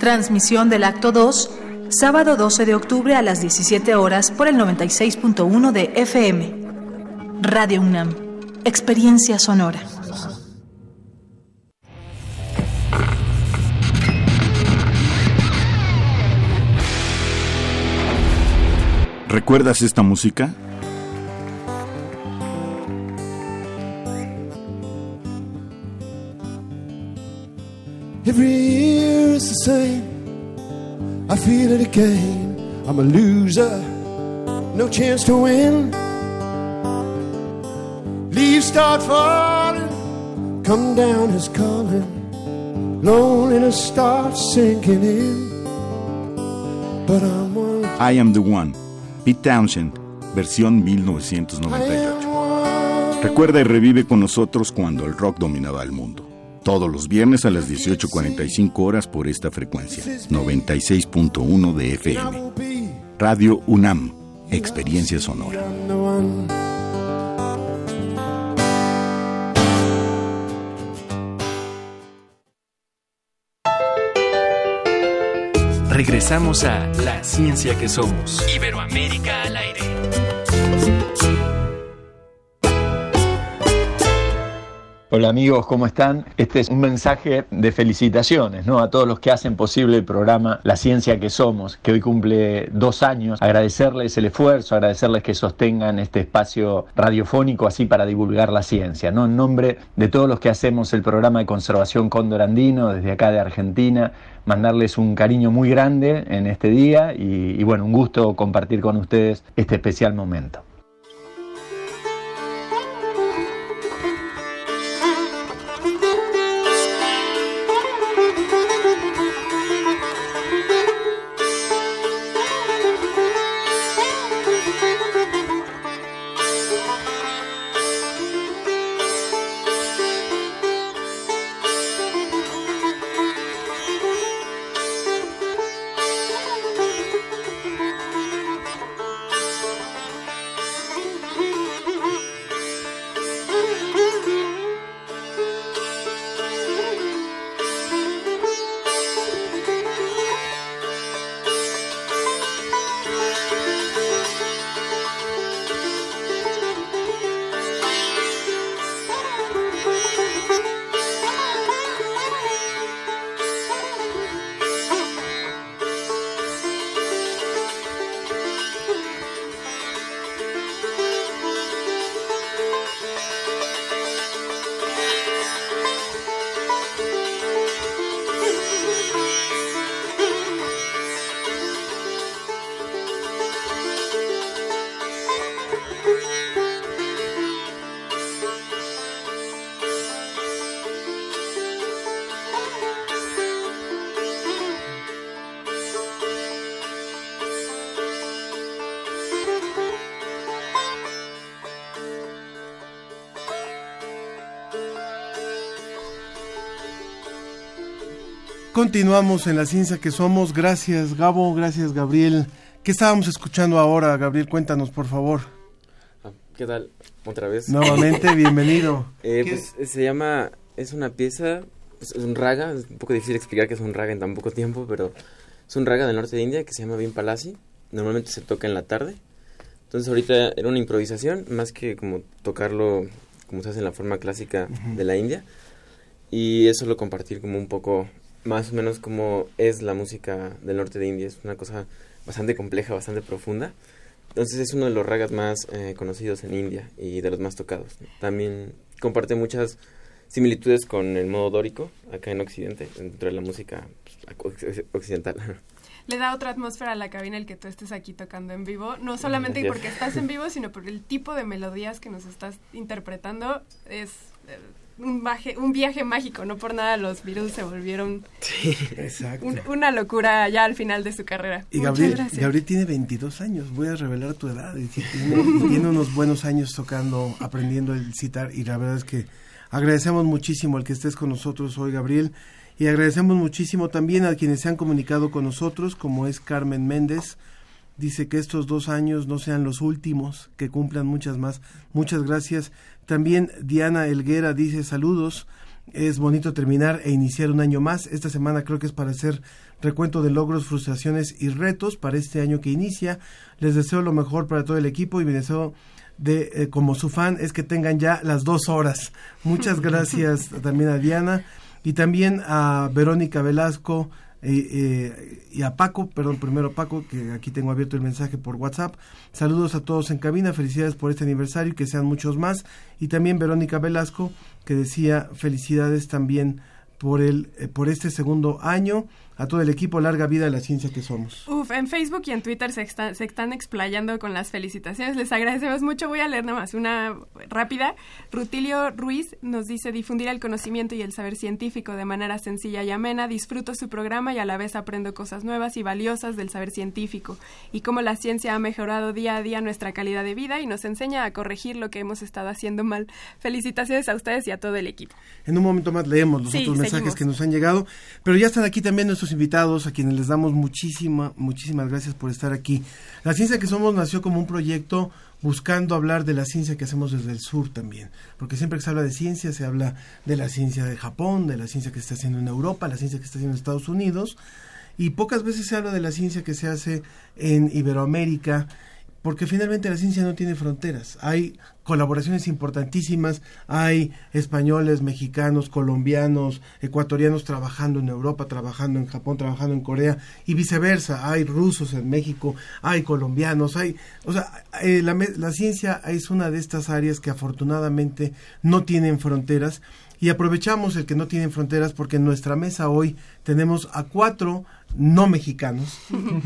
S9: Transmisión del acto 2, sábado 12 de octubre a las 17 horas por el 96.1 de FM. Radio UNAM. Experiencia sonora.
S10: ¿Recuerdas esta música?
S13: Every year is the same. I feel it again. I'm a loser, no chance to win. Leaves start falling, come down is calling. Loneliness starts sinking in. But I'm one.
S10: I am the one. Pete Townshend, versión 1998. Recuerda y revive con nosotros cuando el rock dominaba el mundo. Todos los viernes a las 18.45 horas por esta frecuencia, 96.1 de FM. Radio UNAM, Experiencia Sonora.
S14: Regresamos a La Ciencia que Somos. Iberoamérica al aire.
S15: Hola amigos, ¿cómo están? Este es un mensaje de felicitaciones ¿no? a todos los que hacen posible el programa La Ciencia que Somos, que hoy cumple dos años. Agradecerles el esfuerzo, agradecerles que sostengan este espacio radiofónico así para divulgar la ciencia. ¿no? En nombre de todos los que hacemos el programa de conservación Cóndor Andino desde acá de Argentina, mandarles un cariño muy grande en este día y, y bueno, un gusto compartir con ustedes este especial momento.
S1: Continuamos en la ciencia que somos. Gracias, Gabo. Gracias, Gabriel. ¿Qué estábamos escuchando ahora, Gabriel? Cuéntanos, por favor.
S3: Ah, ¿Qué tal? Otra vez.
S1: Nuevamente, bienvenido.
S3: Eh, pues se llama, es una pieza, pues, es un raga, es un poco difícil explicar que es un raga en tan poco tiempo, pero es un raga del norte de India que se llama Bien Palasi. Normalmente se toca en la tarde. Entonces ahorita era una improvisación, más que como tocarlo como se hace en la forma clásica de la India. Y eso lo compartir como un poco, más o menos como es la música del norte de India. Es una cosa bastante compleja, bastante profunda. Entonces es uno de los ragas más eh, conocidos en India y de los más tocados. También comparte muchas similitudes con el modo dórico acá en Occidente, dentro de la música pues, occidental.
S2: Le da otra atmósfera a la cabina el que tú estés aquí tocando en vivo, no solamente porque estás en vivo, sino porque el tipo de melodías que nos estás interpretando es un, un viaje mágico, no por nada los Beatles se volvieron una locura ya al final de su carrera.
S1: Y Gabriel, Gabriel tiene 22 años, voy a revelar tu edad, y tiene, unos buenos años tocando, aprendiendo el citar y la verdad es que agradecemos muchísimo el que estés con nosotros hoy, Gabriel. Y agradecemos muchísimo también a quienes se han comunicado con nosotros, como es Carmen Méndez. Dice que estos dos años no sean los últimos, que cumplan muchas más. Muchas gracias. También Diana Elguera dice saludos. Es bonito terminar e iniciar un año más. Esta semana creo que es para hacer recuento de logros, frustraciones y retos para este año que inicia. Les deseo lo mejor para todo el equipo y mi deseo de eh, como su fan es que tengan ya las dos horas. Muchas gracias también a Diana y también a Verónica Velasco eh, eh, y a Paco, perdón, primero a Paco, que aquí tengo abierto el mensaje por WhatsApp. Saludos a todos en cabina, felicidades por este aniversario y que sean muchos más. Y también Verónica Velasco, que decía felicidades también por, el, eh, por este segundo año a todo el equipo Larga Vida de la Ciencia que somos.
S2: Uf, en Facebook y en Twitter se, se están explayando con las felicitaciones. Les agradecemos mucho. Voy a leer nada más una rápida. Rutilio Ruiz nos dice difundir el conocimiento y el saber científico de manera sencilla y amena. Disfruto su programa y a la vez aprendo cosas nuevas y valiosas del saber científico y cómo la ciencia ha mejorado día a día nuestra calidad de vida y nos enseña a corregir lo que hemos estado haciendo mal. Felicitaciones a ustedes y a todo el equipo.
S1: En un momento más leemos los otros mensajes que nos han llegado, pero ya están aquí también nuestros invitados, a quienes les damos muchísima, muchísimas gracias por estar aquí. La ciencia que somos nació como un proyecto buscando hablar de la ciencia que hacemos desde el sur también, porque siempre que se habla de ciencia se habla de la ciencia de Japón, de la ciencia que se está haciendo en Europa, la ciencia que se está haciendo en Estados Unidos, y pocas veces se habla de la ciencia que se hace en Iberoamérica porque finalmente la ciencia no tiene fronteras. Hay colaboraciones importantísimas, hay españoles, mexicanos, colombianos, ecuatorianos trabajando en Europa, trabajando en Japón, trabajando en Corea y viceversa. Hay rusos en México, hay colombianos, hay, o sea, eh, la, la ciencia es una de estas áreas que afortunadamente no tienen fronteras y aprovechamos el que no tienen fronteras porque en nuestra mesa hoy tenemos a cuatro no mexicanos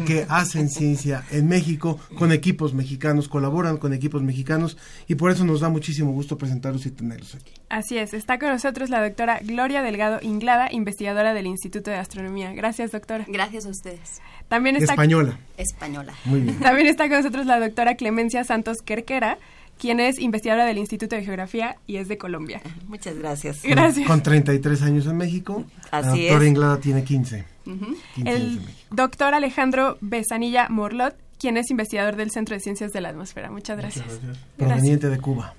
S1: que hacen ciencia en México con equipos mexicanos, colaboran con equipos mexicanos y por eso nos da muchísimo gusto presentarlos y tenerlos aquí.
S2: Así es, está con nosotros la doctora Gloria Delgado Inglada, investigadora del Instituto de Astronomía. Gracias, doctora.
S16: Gracias a ustedes.
S2: También está
S1: Española.
S16: Española.
S1: Muy bien.
S2: También está con nosotros la doctora Clemencia Santos Querquera, quien es investigadora del Instituto de Geografía y es de Colombia.
S16: Muchas gracias.
S2: Gracias.
S1: Con 33 años en México.
S16: Así
S1: la doctora
S16: es.
S1: Inglada tiene 15.
S2: El doctor Alejandro Besanilla Morlot, quien es investigador del Centro de Ciencias de la Atmósfera. Muchas gracias.
S1: Muchas gracias. Proveniente de Cuba.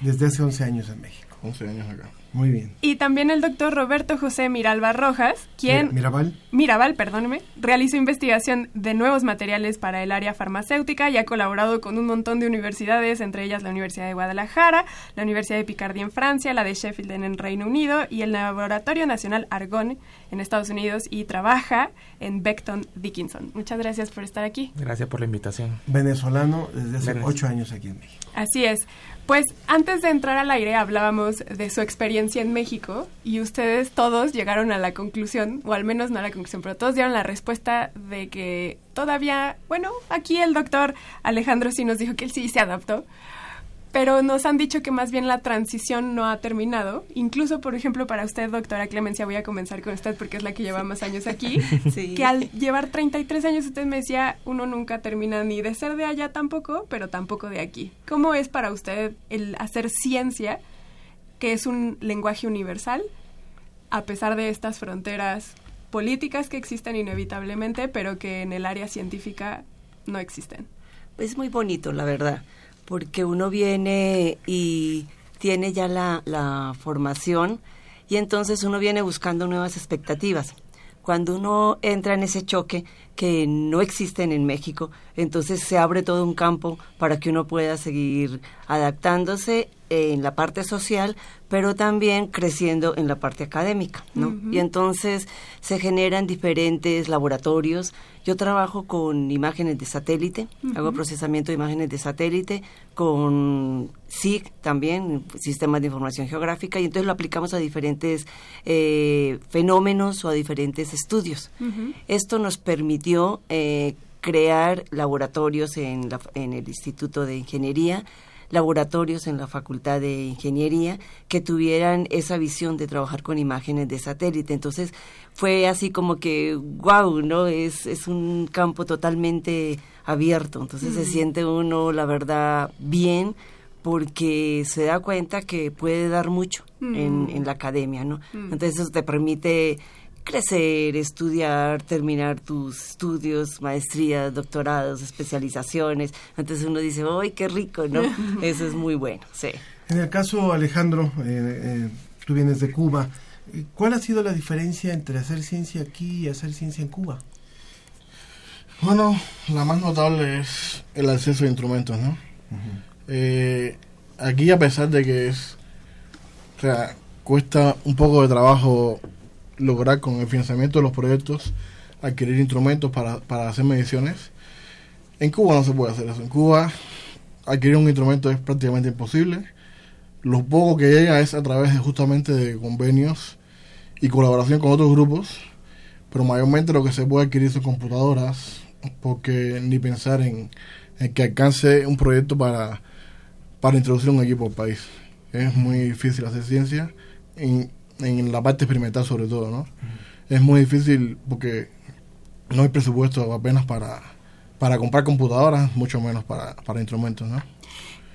S1: Desde hace 11 años en México.
S17: 11 años acá.
S1: Muy bien.
S2: Y también el doctor Roberto José Miralba Rojas, quien...
S1: Mirabal.
S2: Mirabal, perdóneme, realizó investigación de nuevos materiales para el área farmacéutica y ha colaborado con un montón de universidades, entre ellas la Universidad de Guadalajara, la Universidad de Picardía en Francia, la de Sheffield en el Reino Unido y el Laboratorio Nacional Argonne en Estados Unidos y trabaja en Beckton Dickinson. Muchas gracias por estar aquí.
S17: Gracias por la invitación.
S1: Venezolano desde hace. 8 años aquí en México.
S2: Así es. Pues antes de entrar al aire hablábamos de su experiencia en México y ustedes todos llegaron a la conclusión, o al menos no a la conclusión, pero todos dieron la respuesta de que todavía, bueno, aquí el doctor Alejandro sí nos dijo que él sí se adaptó, pero nos han dicho que más bien la transición no ha terminado. Incluso, por ejemplo, para usted, doctora Clemencia, voy a comenzar con usted porque es la que lleva más años aquí,
S16: Sí.
S2: que al llevar 33 años usted me decía, uno nunca termina ni de ser de allá tampoco, pero tampoco de aquí. ¿Cómo es para usted el hacer ciencia, que es un lenguaje universal, a pesar de estas fronteras políticas que existen inevitablemente, pero que en el área científica no existen.
S16: Es muy bonito, la verdad, porque uno viene y tiene ya la, la formación y entonces uno viene buscando nuevas expectativas. Cuando uno entra en ese choque que no existen en México, entonces se abre todo un campo para que uno pueda seguir adaptándose en la parte social, pero también creciendo en la parte académica, ¿no? Y entonces se generan diferentes laboratorios. Yo trabajo con imágenes de satélite,
S17: Ujú.
S16: hago procesamiento de imágenes de satélite, con SIG también, Sistemas de Información Geográfica, y entonces lo aplicamos a diferentes eh, fenómenos o a diferentes estudios. Esto nos permitió eh, crear laboratorios en, la- en el Instituto de Ingeniería, laboratorios en la Facultad de Ingeniería que tuvieran esa visión de trabajar con imágenes de satélite. Entonces fue así como que, wow, ¿no? Es, es un campo totalmente abierto. Entonces se
S17: Mm.
S16: siente uno, la verdad, bien porque se da cuenta que puede dar mucho en,
S17: Mm.
S16: en la academia, ¿no?
S17: Mm.
S16: Entonces eso te permite crecer, estudiar, terminar tus estudios, maestrías, doctorados, especializaciones. Entonces uno dice, ¡ay, qué rico! ¿no? Eso es muy bueno, sí.
S1: En el caso, Alejandro, eh, eh, tú vienes de Cuba. ¿Cuál ha sido la diferencia entre hacer ciencia aquí y hacer ciencia en Cuba?
S18: Bueno, la más notable es el acceso a instrumentos, ¿no? Eh, aquí a pesar de que es, o sea, cuesta un poco de trabajo lograr con el financiamiento de los proyectos adquirir instrumentos para, para hacer mediciones. En Cuba no se puede hacer eso. En Cuba adquirir un instrumento es prácticamente imposible. Lo poco que llega es a través de justamente de convenios y colaboración con otros grupos, pero mayormente lo que se puede adquirir son computadoras, porque ni pensar en, en que alcance un proyecto para, para introducir un equipo al país. Es muy difícil hacer ciencia, en, en la parte experimental sobre todo, ¿no? Es muy difícil porque no hay presupuesto apenas para, para comprar computadoras, mucho menos para, para instrumentos, ¿no?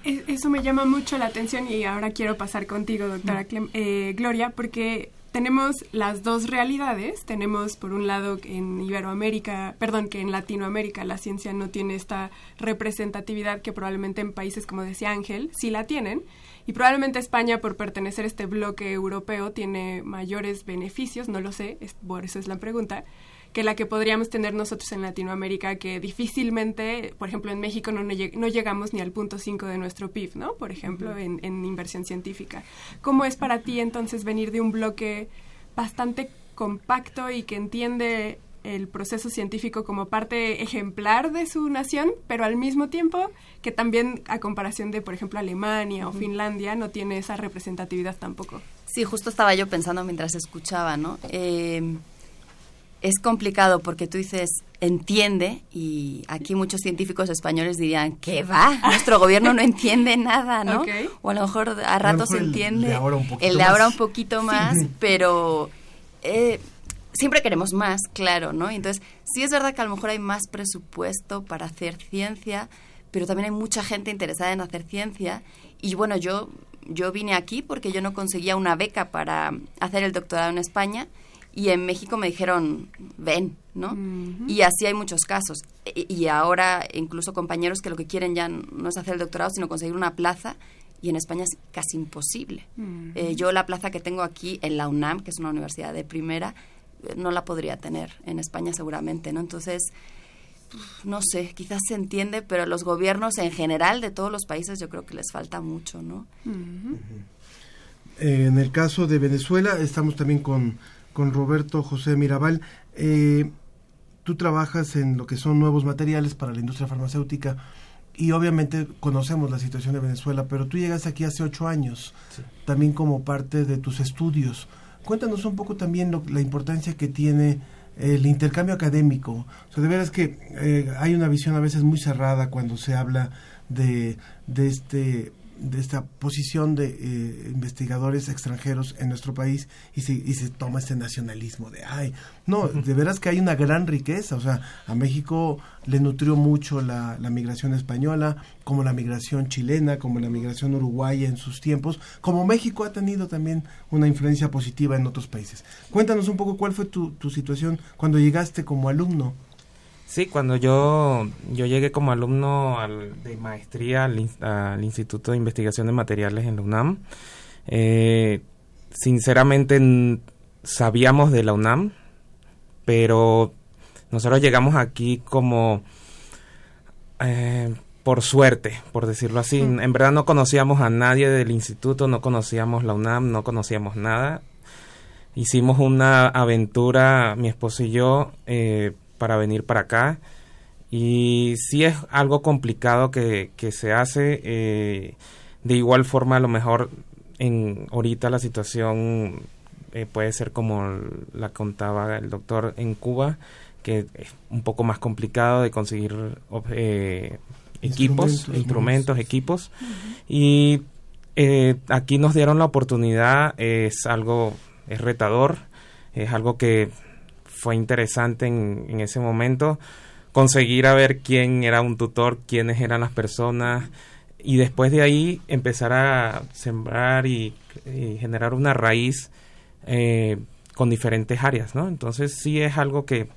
S2: Eso me llama mucho la atención y ahora quiero pasar contigo, doctora Clem- eh, Gloria, porque tenemos las dos realidades. Tenemos, por un lado, que en Iberoamérica, perdón, que en Latinoamérica la ciencia no tiene esta representatividad que probablemente en países, como decía Ángel, sí la tienen. Y probablemente España, por pertenecer a este bloque europeo, tiene mayores beneficios, no lo sé, es- por eso es la pregunta, que la que podríamos tener nosotros en Latinoamérica, que difícilmente, por ejemplo, en México no, no lleg- no llegamos ni al punto 5 de nuestro PIB, ¿no? Por ejemplo, en inversión científica. ¿Cómo es para ti entonces venir de un bloque bastante compacto y que entiende el proceso científico como parte ejemplar de su nación, pero al mismo tiempo que también a comparación de, por ejemplo, Alemania o Finlandia, no tiene esa representatividad tampoco?
S19: Sí, justo estaba yo pensando mientras escuchaba, ¿no? Eh, es complicado porque tú dices, entiende, y aquí muchos científicos españoles dirían, ¿qué va? Nuestro gobierno no entiende nada, ¿no? O a lo mejor a ratos
S1: el
S19: entiende.
S1: de ahora un poquito
S19: el de ahora
S1: más.
S19: un poquito
S1: Sí.
S19: más, pero eh, siempre queremos más, claro, ¿no? Entonces, sí es verdad que a lo mejor hay más presupuesto para hacer ciencia, pero también hay mucha gente interesada en hacer ciencia. Y bueno, yo, yo vine aquí porque yo no conseguía una beca para hacer el doctorado en España y en México me dijeron, ven, ¿no? Y así hay muchos casos. Y, y ahora incluso compañeros que lo que quieren ya no es hacer el doctorado, sino conseguir una plaza. Y en España es casi imposible. Eh, yo la plaza que tengo aquí en la UNAM, que es una universidad de primera, no la podría tener en España seguramente, ¿no? Entonces, no sé, quizás se entiende, pero los gobiernos en general de todos los países yo creo que les falta mucho, ¿no?
S1: Eh, en el caso de Venezuela, estamos también con, con Roberto José Mirabal. Eh, tú trabajas en lo que son nuevos materiales para la industria farmacéutica y obviamente conocemos la situación de Venezuela, pero tú llegas aquí hace ocho años, también como parte de tus estudios. Cuéntanos un poco también lo- la importancia que tiene el intercambio académico. O sea, de veras que eh, hay una visión a veces muy cerrada cuando se habla de, de este de esta posición de eh, investigadores extranjeros en nuestro país y se, y se toma este nacionalismo de, ay, no, de veras que hay una gran riqueza, o sea, a México le nutrió mucho la, la migración española, como la migración chilena, como la migración uruguaya en sus tiempos, como México ha tenido también una influencia positiva en otros países. Cuéntanos un poco cuál fue tu, tu situación cuando llegaste como alumno.
S17: Sí, cuando yo, yo llegué como alumno al, de maestría al, ins- al Instituto de Investigación de Materiales en la UNAM, eh, sinceramente sabíamos de la UNAM, pero nosotros llegamos aquí como eh, por suerte, por decirlo así. En verdad no conocíamos a nadie del instituto, no conocíamos la UNAM, no conocíamos nada. Hicimos una aventura, mi esposo y yo, eh, para venir para acá. Y sí es algo complicado que, que se hace. eh, de igual forma, a lo mejor en ahorita la situación eh, puede ser como la contaba el doctor en Cuba, que es un poco más complicado de conseguir eh, equipos,
S1: Instrumentos,
S17: instrumentos, equipos. Y eh, aquí nos dieron la oportunidad, es algo, es retador, es algo que fue interesante en, ese momento, conseguir a ver quién era un tutor, quiénes eran las personas, y después de ahí empezar a sembrar y, y generar una raíz eh, con diferentes áreas, ¿no? Entonces sí es algo que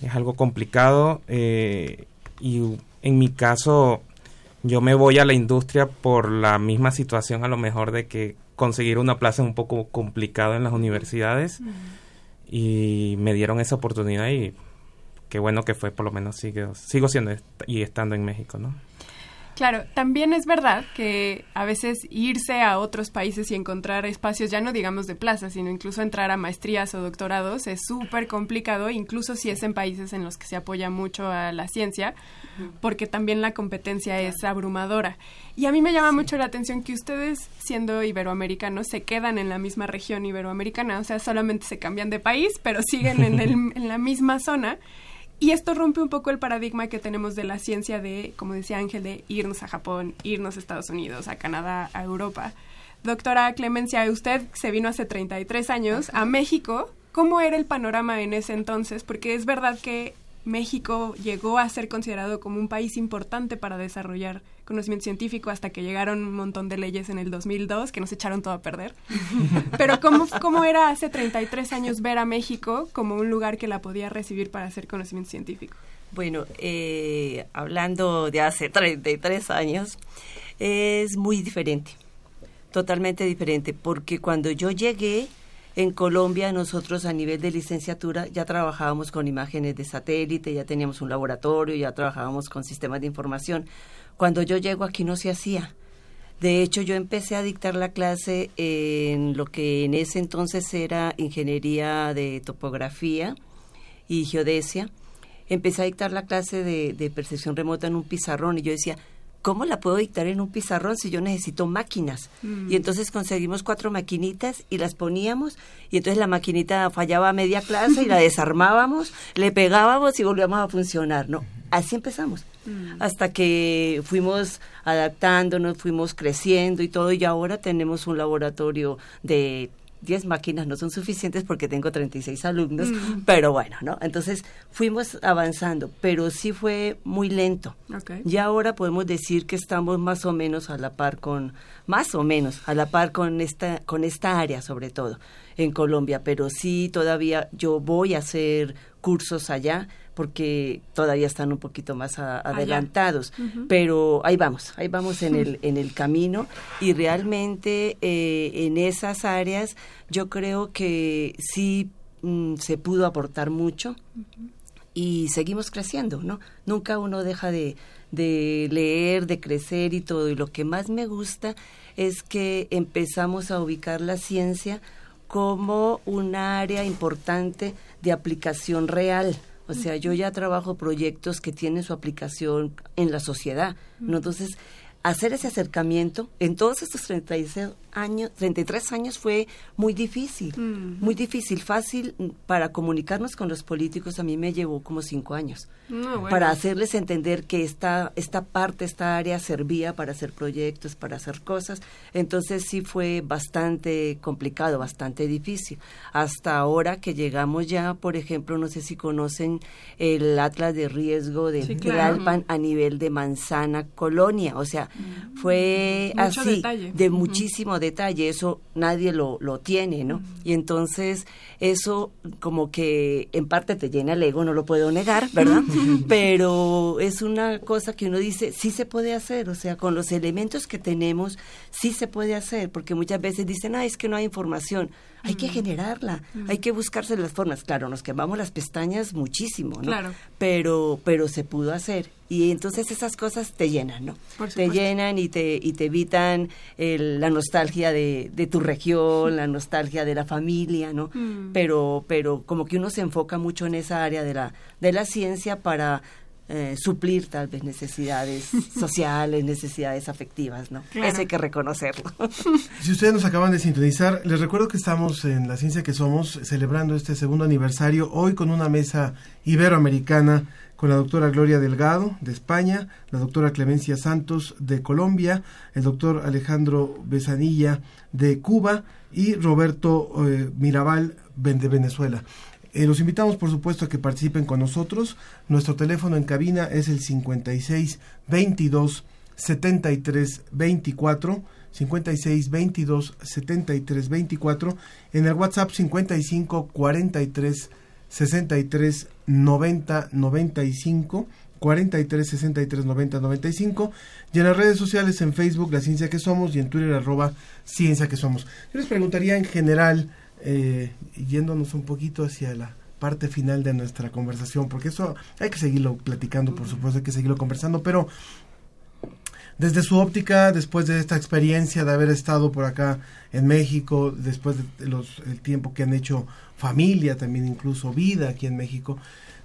S17: es algo complicado eh, y en mi caso yo me voy a la industria por la misma situación a lo mejor de que conseguir una plaza es un poco complicado en las universidades y me dieron esa oportunidad y qué bueno que fue por lo menos sigo, sigo siendo y estando en México, ¿no?
S2: Claro, también es verdad que a veces irse a otros países y encontrar espacios, ya no digamos de plazas, sino incluso entrar a maestrías o doctorados es súper complicado, incluso si es en países en los que se apoya mucho a la ciencia, porque también la competencia es abrumadora. Y a mí me llama mucho la atención que ustedes, siendo iberoamericanos, se quedan en la misma región iberoamericana, o sea, solamente se cambian de país, pero siguen en, el- en la misma zona. Y esto rompe un poco el paradigma que tenemos de la ciencia de, como decía Ángel, de irnos a Japón, irnos a Estados Unidos, a Canadá, a Europa. Doctora Clemencia, usted se vino hace 33 años a México. ¿Cómo era el panorama en ese entonces? Porque es verdad que México llegó a ser considerado como un país importante para desarrollar conocimiento científico hasta que llegaron un montón de leyes en el 2002 que nos echaron todo a perder. Pero ¿cómo, ¿cómo era hace 33 años ver a México como un lugar que la podía recibir para hacer conocimiento científico?
S16: Bueno, eh, hablando de hace 33 años, es muy diferente, totalmente diferente, porque cuando yo llegué en Colombia, nosotros a nivel de licenciatura ya trabajábamos con imágenes de satélite, ya teníamos un laboratorio, ya trabajábamos con sistemas de información. Cuando yo llego aquí no se hacía. De hecho, yo empecé a dictar la clase en lo que en ese entonces era ingeniería de topografía y geodesia. Empecé a dictar la clase de, de percepción remota en un pizarrón y yo decía, ¿cómo la puedo dictar en un pizarrón si yo necesito máquinas?
S20: Mm.
S16: Y entonces conseguimos cuatro maquinitas y las poníamos y entonces la maquinita fallaba a media clase y la desarmábamos, le pegábamos y volvíamos a funcionar, ¿no? Así empezamos hasta que fuimos adaptándonos, fuimos creciendo y todo, y ahora tenemos un laboratorio de 10 máquinas, no son suficientes porque tengo 36 alumnos,
S20: Mm.
S16: pero bueno, ¿no? Entonces fuimos avanzando, pero sí fue muy lento.
S2: Okay.
S16: Y ahora podemos decir que estamos más o menos a la par con, más o menos a la par con esta, con esta área sobre todo en Colombia, pero sí todavía yo voy a hacer cursos allá porque todavía están un poquito más a- adelantados, pero ahí vamos, ahí vamos en el en el camino y realmente eh, en esas áreas yo creo que sí mm, se pudo aportar mucho y seguimos creciendo, ¿no? Nunca uno deja de, de leer, de crecer y todo. Y lo que más me gusta es que empezamos a ubicar la ciencia como un área importante de aplicación real. O sea, yo ya trabajo proyectos que tienen su aplicación en la sociedad. ¿no? Entonces, hacer ese acercamiento en todos estos 33 años, 33 años fue muy difícil, muy difícil, fácil para comunicarnos con los políticos a mí me llevó como cinco años
S2: No, bueno.
S16: para hacerles entender que esta, esta parte, esta área servía para hacer proyectos, para hacer cosas. Entonces sí fue bastante complicado, bastante difícil. Hasta ahora que llegamos ya, por ejemplo, no sé si conocen el Atlas de Riesgo de
S2: Sí, claro.
S16: Tlalpan a nivel de Manzana Colonia. O sea, fue
S2: Mucho
S16: así,
S2: detalle.
S16: de muchísimo detalle. Eso nadie lo, lo tiene, ¿no? Y entonces eso como que en parte te llena el ego, no lo puedo negar, ¿verdad? Pero es una cosa que uno dice, sí se puede hacer, o sea, con los elementos que tenemos, sí se puede hacer, porque muchas veces dicen, ah, es que no hay información. Hay que generarla, hay que buscarse las formas. Claro, nos quemamos las pestañas muchísimo, ¿no?
S2: Claro.
S16: Pero, pero se pudo hacer. Y entonces esas cosas te llenan, ¿no?
S2: Por
S16: te llenan y te, y te evitan el- la nostalgia de, de tu región, la nostalgia de la familia, ¿no?
S2: Mm.
S16: Pero, pero como que uno se enfoca mucho en esa área de la, de la ciencia para eh, suplir tal vez necesidades sociales, necesidades afectivas, ¿no?
S2: Claro.
S16: Eso hay que reconocerlo.
S1: Si ustedes nos acaban de sintonizar, les recuerdo que estamos en La Ciencia que Somos celebrando este segundo aniversario, hoy con una mesa iberoamericana con la doctora Gloria Delgado de España, la doctora Clemencia Santos de Colombia, el doctor Alejandro Besanilla de Cuba y Roberto eh, Mirabal de Venezuela. Eh, los invitamos, por supuesto, a que participen con nosotros. Nuestro teléfono en cabina es el 56 22 73 24 56 22 73 24 en el WhatsApp 55 43 63 90 95 43 63 90 95 y en las redes sociales en Facebook La Ciencia que Somos y en Twitter arroba Ciencia que Somos. Yo les preguntaría en general, eh, yéndonos un poquito hacia la parte final de nuestra conversación, porque eso hay que seguirlo platicando, por supuesto, hay que seguirlo conversando, pero desde su óptica, después de esta experiencia de haber estado por acá en México, después de los, el tiempo que han hecho familia, también incluso vida aquí en México,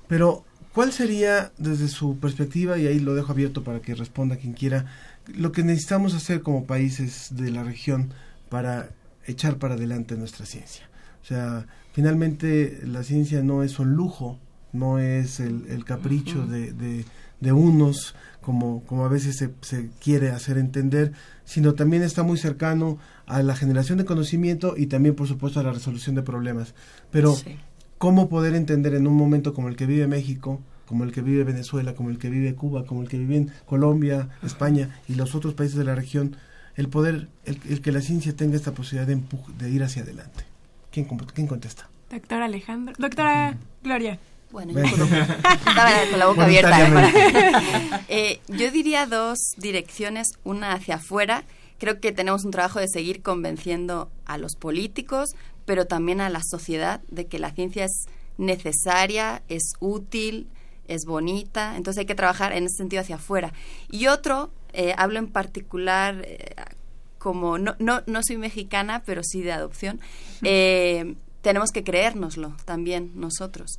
S1: pero ¿cuál sería desde su perspectiva, y ahí lo dejo abierto para que responda quien quiera, lo que necesitamos hacer como países de la región para echar para adelante nuestra ciencia? O sea, finalmente la ciencia no es un lujo, no es el, el capricho de, de, de unos, como, como a veces se, se quiere hacer entender, sino también está muy cercano a la generación de conocimiento y también, por supuesto, a la resolución de problemas. Pero,
S16: Sí.
S1: ¿cómo poder entender en un momento como el que vive México, como el que vive Venezuela, como el que vive Cuba, como el que vive en Colombia, España y los otros países de la región, el poder, el, el que la ciencia tenga esta posibilidad de, empu- de ir hacia adelante? ¿Quién, quién contesta?
S2: Doctor Alejandro. Doctora Gloria.
S19: Bueno, yo con, estaba con la boca abierta. ¿eh? Para- Eh, yo diría dos direcciones, una hacia afuera. Creo que tenemos un trabajo de seguir convenciendo a los políticos, pero también a la sociedad de que la ciencia es necesaria, es útil, es bonita. Entonces hay que trabajar en ese sentido hacia afuera. Y otro, eh, hablo en particular eh, como no, no, no soy mexicana, pero sí de adopción, eh, tenemos que creérnoslo también nosotros.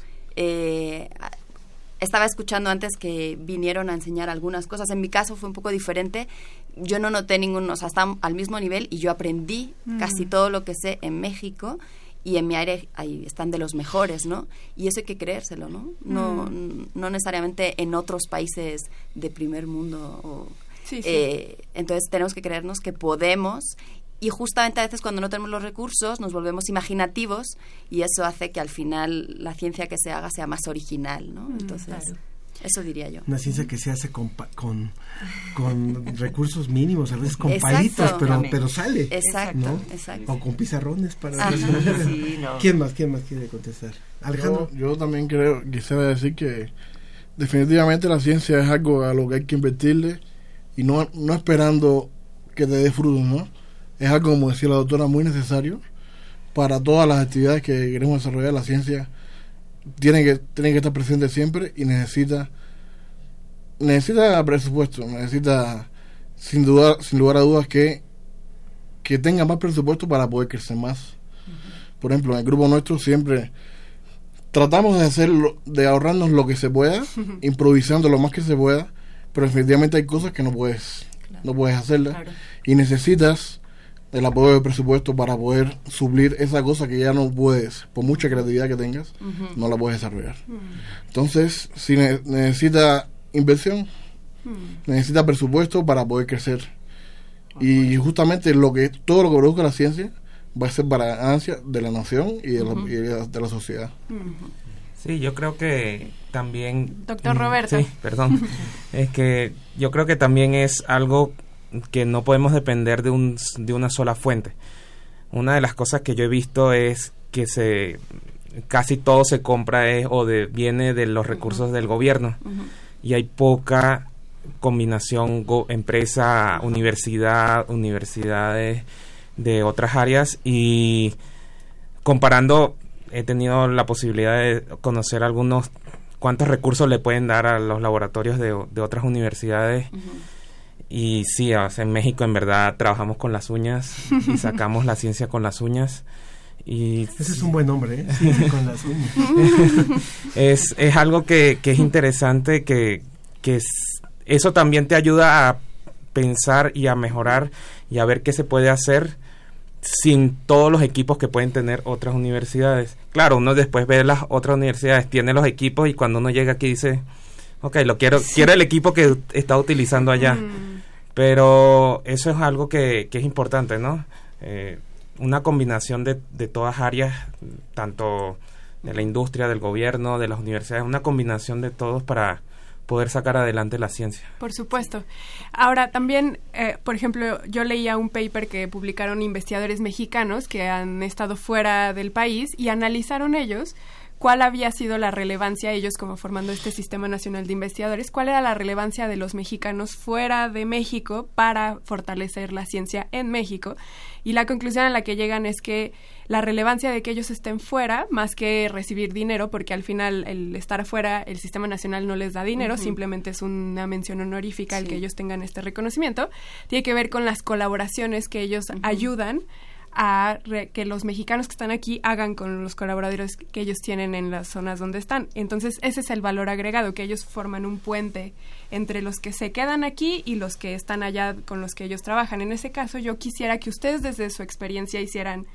S19: Estaba escuchando antes que vinieron a enseñar algunas cosas. En mi caso fue un poco diferente. Yo no noté ningún, o sea, están al mismo nivel y yo aprendí
S2: Mm.
S19: casi todo lo que sé en México y en mi área ahí están de los mejores, ¿no? Y eso hay que creérselo, ¿no? No,
S2: Mm.
S19: no necesariamente en otros países de primer mundo. o-
S2: Sí, sí.
S19: eh, entonces tenemos que creernos que podemos y justamente a veces cuando no tenemos los recursos nos volvemos imaginativos y eso hace que al final la ciencia que se haga sea más original, ¿no?
S2: Mm,
S19: Entonces,
S2: claro.
S19: eso diría yo.
S1: Una ciencia que se hace con, con, con recursos mínimos, a veces con
S19: Exacto.
S1: palitos, pero, pero sale.
S19: Exacto,
S1: ¿no?
S19: exacto.
S1: O con pizarrones para...
S19: Ajá.
S16: Sí, no.
S1: ¿Quién más? ¿Quién más quiere contestar? Alejandro.
S18: Yo, yo también creo, quisiera decir que definitivamente la ciencia es algo a lo que hay que invertirle y no, no esperando que te dé frutos, ¿no? Es algo, como decía la doctora, muy necesario para todas las actividades que queremos desarrollar. La ciencia tiene que, tiene que estar presente siempre y necesita necesita presupuesto, necesita sin duda, sin lugar a dudas que, que tenga más presupuesto para poder crecer más. Por ejemplo, en el grupo nuestro siempre tratamos de hacerlo, de ahorrarnos lo que se pueda, improvisando lo más que se pueda, pero definitivamente hay cosas que no puedes no puedes hacerla y necesitas el apoyo del presupuesto para poder suplir esa cosa que ya no puedes, por mucha creatividad que tengas, no la puedes desarrollar. Entonces, si ne- necesita inversión, necesita presupuesto para poder crecer. Y justamente lo que todo lo que produzca la ciencia va a ser para ganancia de la nación y de, la,
S17: Ujú.
S18: y de, de la sociedad.
S17: Sí, yo creo que también...
S2: Doctor
S17: Mm,
S2: Roberto.
S17: Sí, perdón. es que yo creo que también es algo que no podemos depender de, un, de una sola fuente. Una de las cosas que yo he visto es que se casi todo se compra es, o de, viene de los recursos del gobierno y hay poca combinación go- empresa, universidad, universidades de otras áreas y comparando he tenido la posibilidad de conocer algunos cuántos recursos le pueden dar a los laboratorios de, de otras universidades y sí, o sea, en México en verdad trabajamos con las uñas y sacamos la ciencia con las uñas y
S1: Ese es un buen nombre, ¿eh? Ciencia con las uñas.
S17: es, es algo que, que es interesante, que, que es- eso también te ayuda a pensar y a mejorar y a ver qué se puede hacer sin todos los equipos que pueden tener otras universidades. Claro, uno después ve las otras universidades, tiene los equipos y cuando uno llega aquí dice, ok, lo quiero, quiero el equipo que está utilizando allá. Pero eso es algo que, que es importante, ¿no? Eh, una combinación de, de todas áreas, tanto de la industria, del gobierno, de las universidades, una combinación de todos para poder sacar adelante la ciencia.
S2: Por supuesto. Ahora, también, eh, por ejemplo, yo leía un paper que publicaron investigadores mexicanos que han estado fuera del país y analizaron ellos cuál había sido la relevancia, ellos como formando este Sistema Nacional de Investigadores, cuál era la relevancia de los mexicanos fuera de México para fortalecer la ciencia en México. Y la conclusión a la que llegan es que la relevancia de que ellos estén fuera, más que recibir dinero, porque al final el estar afuera, el Sistema Nacional no les da dinero, simplemente es una mención honorífica el
S20: Sí.
S2: que ellos tengan este reconocimiento, tiene que ver con las colaboraciones que ellos ayudan a re- que los mexicanos que están aquí hagan con los colaboradores que ellos tienen en las zonas donde están. Entonces, ese es el valor agregado, que ellos forman un puente entre los que se quedan aquí y los que están allá con los que ellos trabajan. En ese caso, yo quisiera que ustedes desde su experiencia hicieran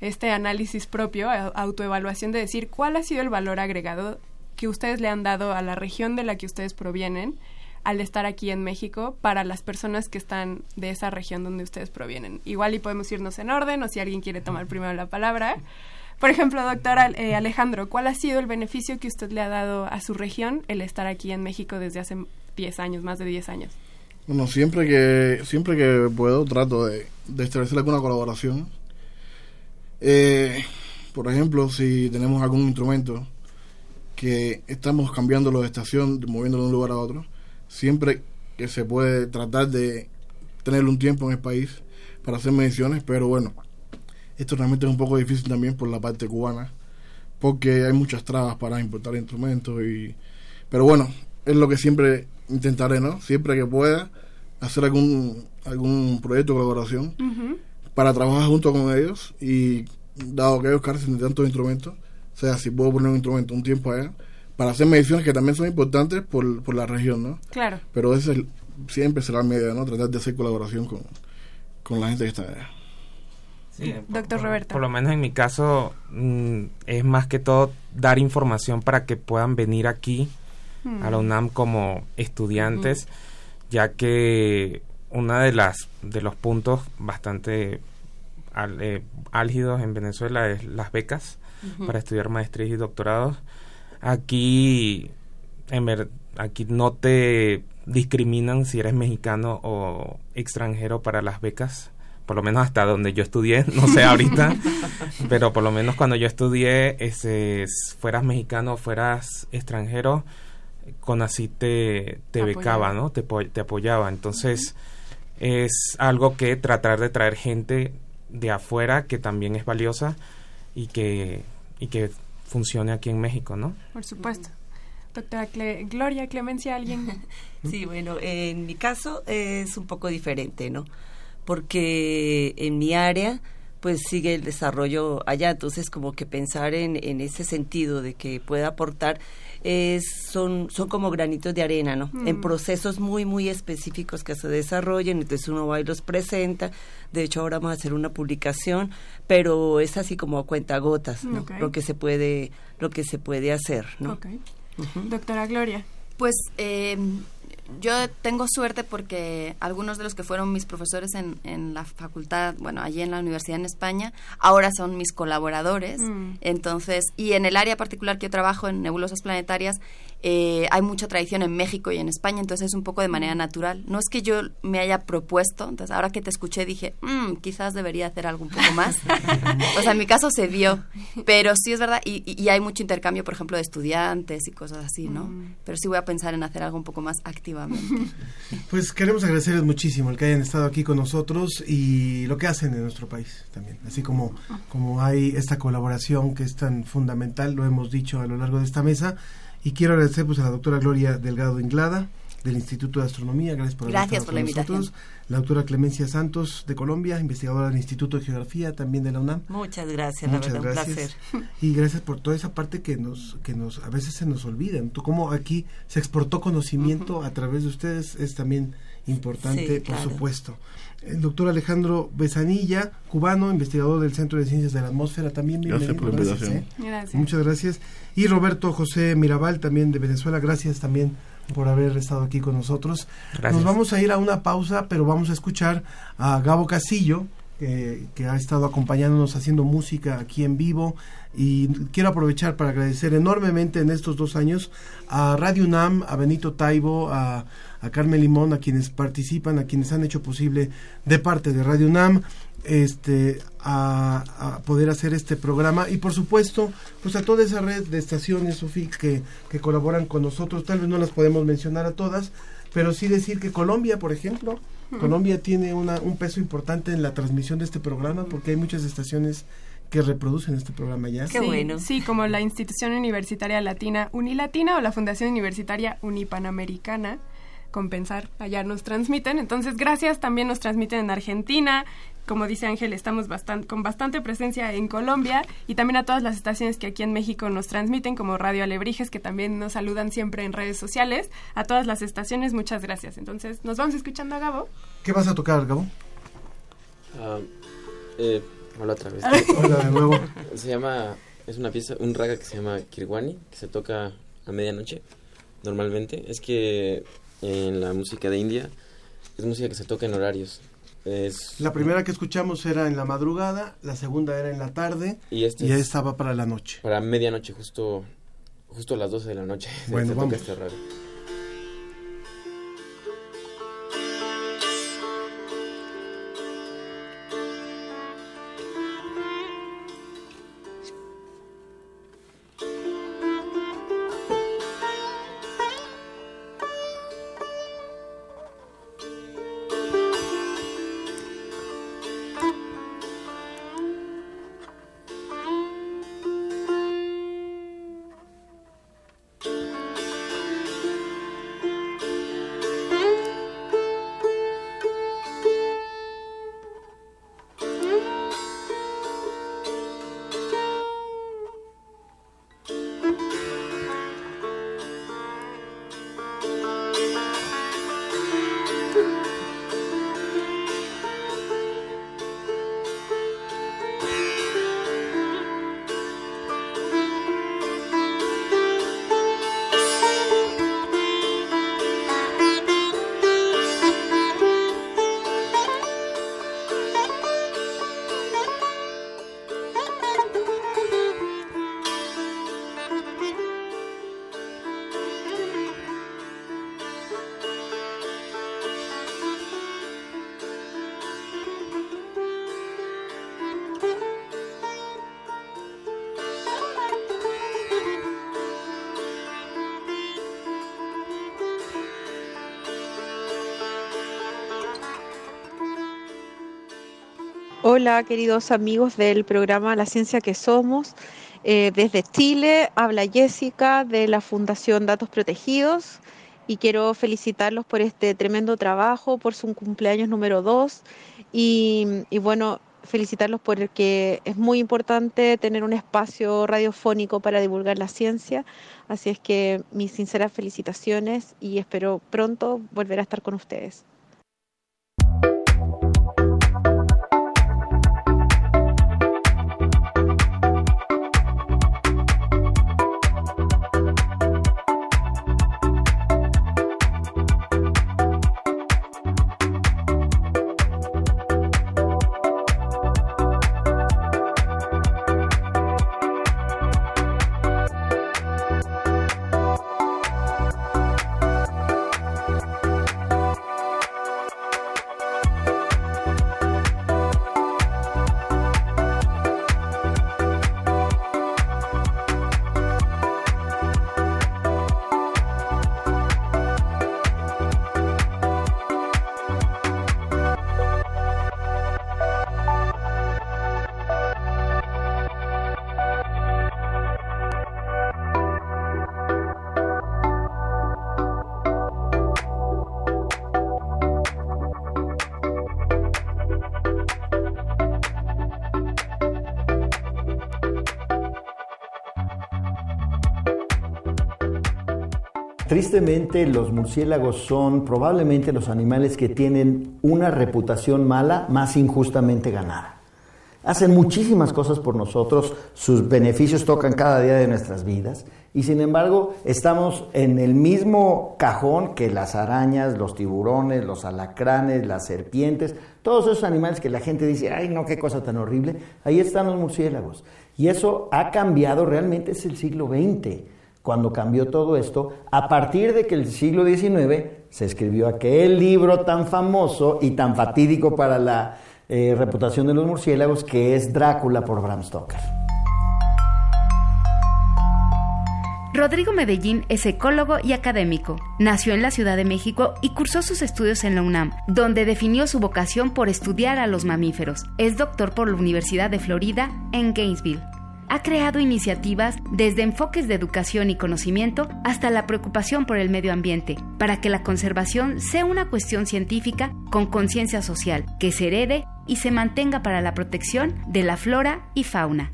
S2: este análisis propio, autoevaluación de decir cuál ha sido el valor agregado que ustedes le han dado a la región de la que ustedes provienen al estar aquí en México para las personas que están de esa región donde ustedes provienen. Igual y podemos irnos en orden o si alguien quiere tomar primero la palabra. Por ejemplo, doctor eh, Alejandro, ¿cuál ha sido el beneficio que usted le ha dado a su región el estar aquí en México desde hace 10 años, más de 10 años?
S18: Bueno, siempre que siempre que puedo trato de, de establecer alguna colaboración. Eh, por ejemplo, si tenemos algún instrumento que estamos cambiándolo de estación, moviéndolo de un lugar a otro, siempre que se puede tratar de tener un tiempo en el país para hacer mediciones, pero bueno, esto realmente es un poco difícil también por la parte cubana, porque hay muchas trabas para importar instrumentos y pero bueno, es lo que siempre intentaré, ¿no? Siempre que pueda hacer algún algún proyecto de colaboración para trabajar junto con ellos y dado que ellos carecen de tantos instrumentos, o sea, si puedo poner un instrumento un tiempo allá para hacer mediciones que también son importantes por, por la región, ¿no?
S2: Claro.
S18: Pero ese es el- siempre será mi idea, ¿no? Tratar de hacer colaboración con, con la gente que está allá.
S17: Sí,
S2: Doctor
S17: por-
S2: Roberto.
S17: Por lo menos en mi caso mm, es más que todo dar información para que puedan venir aquí a la
S2: Mm.
S17: UNAM como estudiantes, ya que una de las de los puntos bastante al- eh, álgidos en Venezuela es las becas para estudiar maestrías y doctorados. Aquí en ver- aquí no te discriminan si eres mexicano o extranjero para las becas, por lo menos hasta donde yo estudié, no sé ahorita, pero por lo menos cuando yo estudié, ese, fueras mexicano o fueras extranjero, con así te, te becaba, ¿no? Te, te apoyaba. Entonces, es algo que tratar de traer gente de afuera que también es valiosa y que, y que funcione aquí en México, ¿no?
S2: Por supuesto. Doctora Cle- Gloria, Clemencia, ¿alguien?
S16: Sí, bueno, en mi caso es un poco diferente, ¿no? Porque en mi área, pues sigue el desarrollo allá. Entonces, como que pensar en, en ese sentido de que pueda aportar es, son, son como granitos de arena, ¿no? En
S2: Mm.
S16: procesos muy, muy específicos que se desarrollen, entonces uno va y los presenta. De hecho, ahora vamos a hacer una publicación, pero es así como a cuentagotas, ¿no? Lo que se puede, lo que se puede hacer, ¿no?
S2: Ok. Doctora Gloria.
S19: Pues eh, yo tengo suerte porque algunos de los que fueron mis profesores en, en la facultad, bueno, allí en la universidad en España, ahora son mis colaboradores.
S2: Mm.
S19: Entonces, y en el área particular que yo trabajo, en nebulosas planetarias, eh, hay mucha tradición en México y en España, entonces es un poco de manera natural. No es que yo me haya propuesto, entonces ahora que te escuché dije, "Mm, quizás debería hacer algo un poco más. o sea, en mi caso se vio, pero sí es verdad, y, y- y hay mucho intercambio, por ejemplo, de estudiantes y cosas así, ¿no?
S2: Mm.
S19: Pero sí voy a pensar en hacer algo un poco más activamente.
S1: Pues queremos agradecerles muchísimo el que hayan estado aquí con nosotros y lo que hacen en nuestro país también. Así como, como hay esta colaboración que es tan fundamental, lo hemos dicho a lo largo de esta mesa. Y quiero agradecer pues, a la doctora Gloria Delgado Inglada del Instituto de Astronomía. Gracias por
S19: Gracias por la invitación.
S1: nosotros. La doctora Clemencia Santos de Colombia, investigadora del Instituto de Geografía también de la UNAM.
S16: Muchas gracias,
S1: Muchas
S16: la verdad,
S1: gracias.
S16: un placer.
S1: Y gracias por toda esa parte que nos, que nos, a veces se nos olvidan. Tú cómo aquí se exportó conocimiento a través de ustedes es también importante,
S16: Sí,
S1: por
S16: claro.
S1: supuesto. El doctor Alejandro Besanilla, cubano, investigador del Centro de Ciencias de la Atmósfera, también
S18: Gracias
S1: bienvenido.
S18: por la invitación.
S1: ¿eh?
S2: Gracias.
S1: Muchas gracias. Y Roberto José Mirabal, también de Venezuela, gracias también por haber estado aquí con nosotros.
S17: Gracias.
S1: Nos vamos a ir a una pausa, pero vamos a escuchar a Gabo Casillo, que, que ha estado acompañándonos haciendo música aquí en vivo. Y quiero aprovechar para agradecer enormemente en estos dos años a Radio UNAM, a Benito Taibo, a, a Carmen Limón, a quienes participan, a quienes han hecho posible de parte de Radio UNAM este a, a poder hacer este programa y por supuesto pues a toda esa red de estaciones UFIX que, que colaboran con nosotros tal vez no las podemos mencionar a todas pero sí decir que Colombia por ejemplo
S2: Ujú.
S1: Colombia tiene una, un peso importante en la transmisión de este programa porque hay muchas estaciones que reproducen este programa ya
S2: sí, Sí, como la Institución Universitaria Latina Unilatina o la Fundación Universitaria Unipanamericana. Compensar, allá nos transmiten. Entonces, gracias. También nos transmiten en Argentina. Como dice Ángel, estamos bastan- con bastante presencia en Colombia y también a todas las estaciones que aquí en México nos transmiten, como Radio Alebrijes, que también nos saludan siempre en redes sociales. A todas las estaciones, muchas gracias. Entonces, nos vamos escuchando a Gabo.
S1: ¿qué vas a tocar Gabo?
S3: Ah, eh, hola otra vez.
S1: Hola de nuevo.
S3: Se llama, es una pieza, un raga que se llama Kirwani, que se toca a medianoche, normalmente. Es que en la música de India es música que se toca en horarios. Es,
S1: La primera que escuchamos era en la madrugada, la segunda era en la tarde
S3: y este
S1: y
S3: es
S1: esta va para la noche.
S3: para medianoche, justo, justo a las 12 de la noche.
S1: Bueno,
S3: se
S1: vamos.
S3: toca este horario.
S8: Hola, queridos amigos del programa La Ciencia que Somos. Eh, desde Chile habla Jessica de la Fundación Datos Protegidos y quiero felicitarlos por este tremendo trabajo, por su cumpleaños número 2 y, y bueno, felicitarlos porque es muy importante tener un espacio radiofónico para divulgar la ciencia. Así es que mis sinceras felicitaciones y espero pronto volver a estar con ustedes.
S21: Tristemente, los murciélagos son probablemente los animales que tienen una reputación mala más injustamente ganada. Hacen muchísimas cosas por nosotros, sus beneficios tocan cada día de nuestras vidas y sin embargo estamos en el mismo cajón que las arañas, los tiburones, los alacranes, las serpientes, todos esos animales que la gente dice, ay no, qué cosa tan horrible, ahí están los murciélagos. Y eso ha cambiado, realmente es el siglo XX cuando cambió todo esto, a partir de que el siglo XIX se escribió aquel libro tan famoso y tan fatídico para la eh, reputación de los murciélagos que es Drácula por Bram Stoker.
S22: Rodrigo Medellín es ecólogo y académico. Nació en la Ciudad de México y cursó sus estudios en la UNAM, donde definió su vocación por estudiar a los mamíferos. Es doctor por la Universidad de Florida en Gainesville ha creado iniciativas desde enfoques de educación y conocimiento hasta la preocupación por el medio ambiente, para que la conservación sea una cuestión científica con conciencia social, que se herede y se mantenga para la protección de la flora y fauna.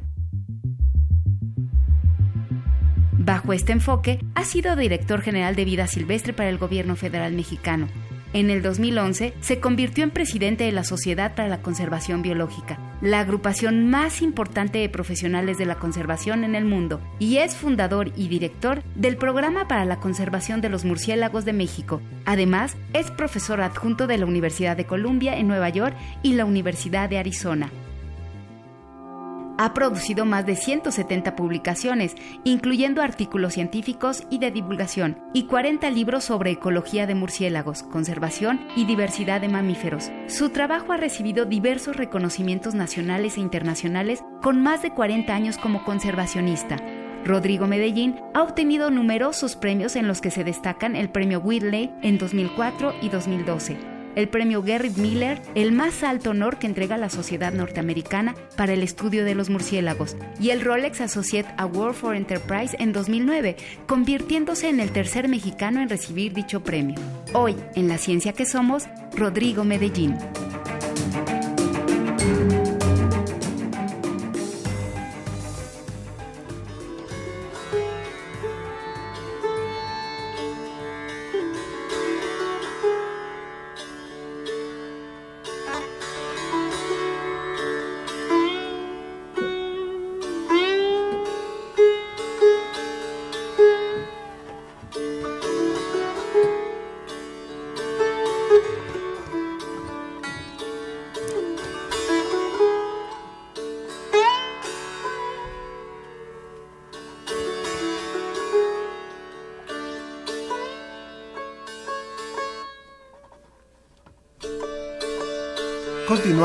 S22: Bajo este enfoque, ha sido director general de vida silvestre para el gobierno federal mexicano, en el 2011 se convirtió en presidente de la Sociedad para la Conservación Biológica, la agrupación más importante de profesionales de la conservación en el mundo, y es fundador y director del Programa para la Conservación de los Murciélagos de México. Además, es profesor adjunto de la Universidad de Columbia en Nueva York y la Universidad de Arizona. Ha producido más de 170 publicaciones, incluyendo artículos científicos y de divulgación, y 40 libros sobre ecología de murciélagos, conservación y diversidad de mamíferos. Su trabajo ha recibido diversos reconocimientos nacionales e internacionales con más de 40 años como conservacionista. Rodrigo Medellín ha obtenido numerosos premios en los que se destacan el Premio Whitley en 2004 y 2012 el premio Gerrit Miller, el más alto honor que entrega la Sociedad Norteamericana para el estudio de los murciélagos, y el Rolex Associate Award for Enterprise en 2009, convirtiéndose en el tercer mexicano en recibir dicho premio. Hoy, en La Ciencia que Somos, Rodrigo Medellín.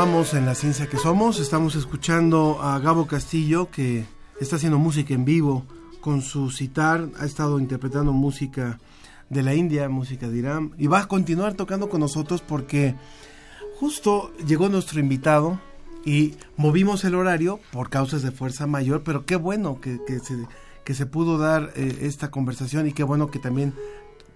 S1: Continuamos en la ciencia que somos. Estamos escuchando a Gabo Castillo que está haciendo música en vivo con su citar. Ha estado interpretando música de la India, música de Irán y va a continuar tocando con nosotros porque justo llegó nuestro invitado y movimos el horario por causas de fuerza mayor, pero qué bueno que, se, que se pudo dar eh, esta conversación y qué bueno que también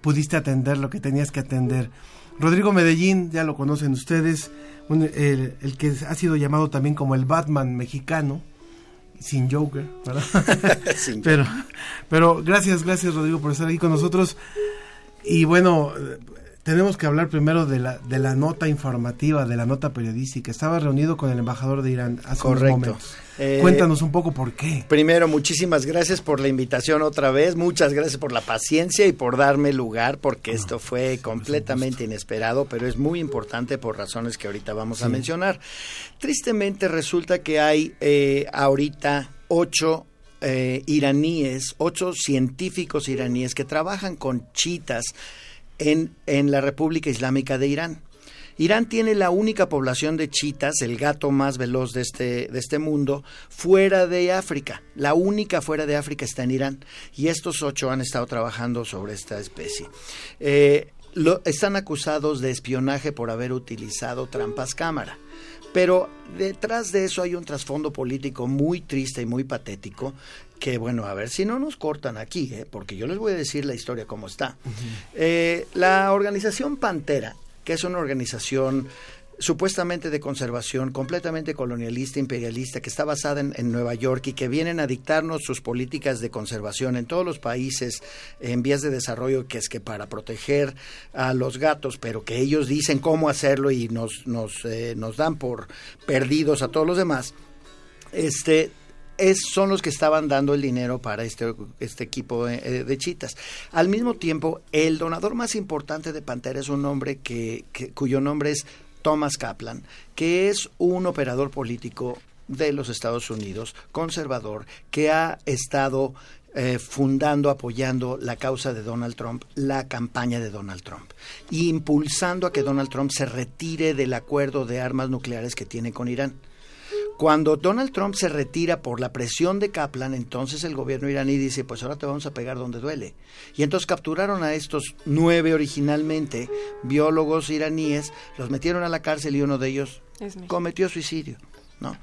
S1: pudiste atender lo que tenías que atender. Rodrigo Medellín, ya lo conocen ustedes, el, el, que ha sido llamado también como el Batman mexicano, sin Joker, ¿verdad? pero, pero gracias, gracias Rodrigo por estar aquí con nosotros. Y bueno, tenemos que hablar primero de la, de la nota informativa, de la nota periodística. Estaba reunido con el embajador de Irán hace
S21: Correcto.
S1: unos momentos.
S21: Eh,
S1: Cuéntanos un poco por qué.
S21: Primero, muchísimas gracias por la invitación otra vez, muchas gracias por la paciencia y por darme lugar, porque esto fue completamente inesperado, pero es muy importante por razones que ahorita vamos a mencionar. Tristemente resulta que hay eh, ahorita ocho eh, iraníes, ocho científicos iraníes que trabajan con chitas en, en la República Islámica de Irán. Irán tiene la única población de chitas, el gato más veloz de este, de este mundo, fuera de África. La única fuera de África está en Irán. Y estos ocho han estado trabajando sobre esta especie. Eh, están acusados de espionaje por haber utilizado trampas cámara. Pero detrás de eso hay un trasfondo político muy triste y muy patético que, bueno, a ver si no nos cortan aquí, ¿eh? porque yo les voy a decir la historia como está. Eh, la organización Pantera, que es una organización supuestamente de conservación, completamente colonialista, imperialista, que está basada en, en Nueva York y que vienen a dictarnos sus políticas de conservación en todos los países en vías de desarrollo, que es que para proteger a los gatos, pero que ellos dicen cómo hacerlo y nos, nos, eh, nos dan por perdidos a todos los demás, este, es, son los que estaban dando el dinero para este, este equipo de, de chitas. Al mismo tiempo, el donador más importante de Pantera es un hombre que, que- cuyo nombre es Thomas Kaplan, que es un operador político de los Estados Unidos, conservador, que ha estado eh, fundando, apoyando la causa de Donald Trump, la campaña de Donald Trump, y impulsando a que Donald Trump se retire del acuerdo de armas nucleares que tiene con Irán. Cuando Donald Trump se retira por la presión de Kaplan, entonces el gobierno iraní dice, pues ahora te vamos a pegar donde duele. Y entonces capturaron a estos nueve originalmente biólogos iraníes, los metieron a la cárcel y uno de ellos cometió suicidio. ¿no?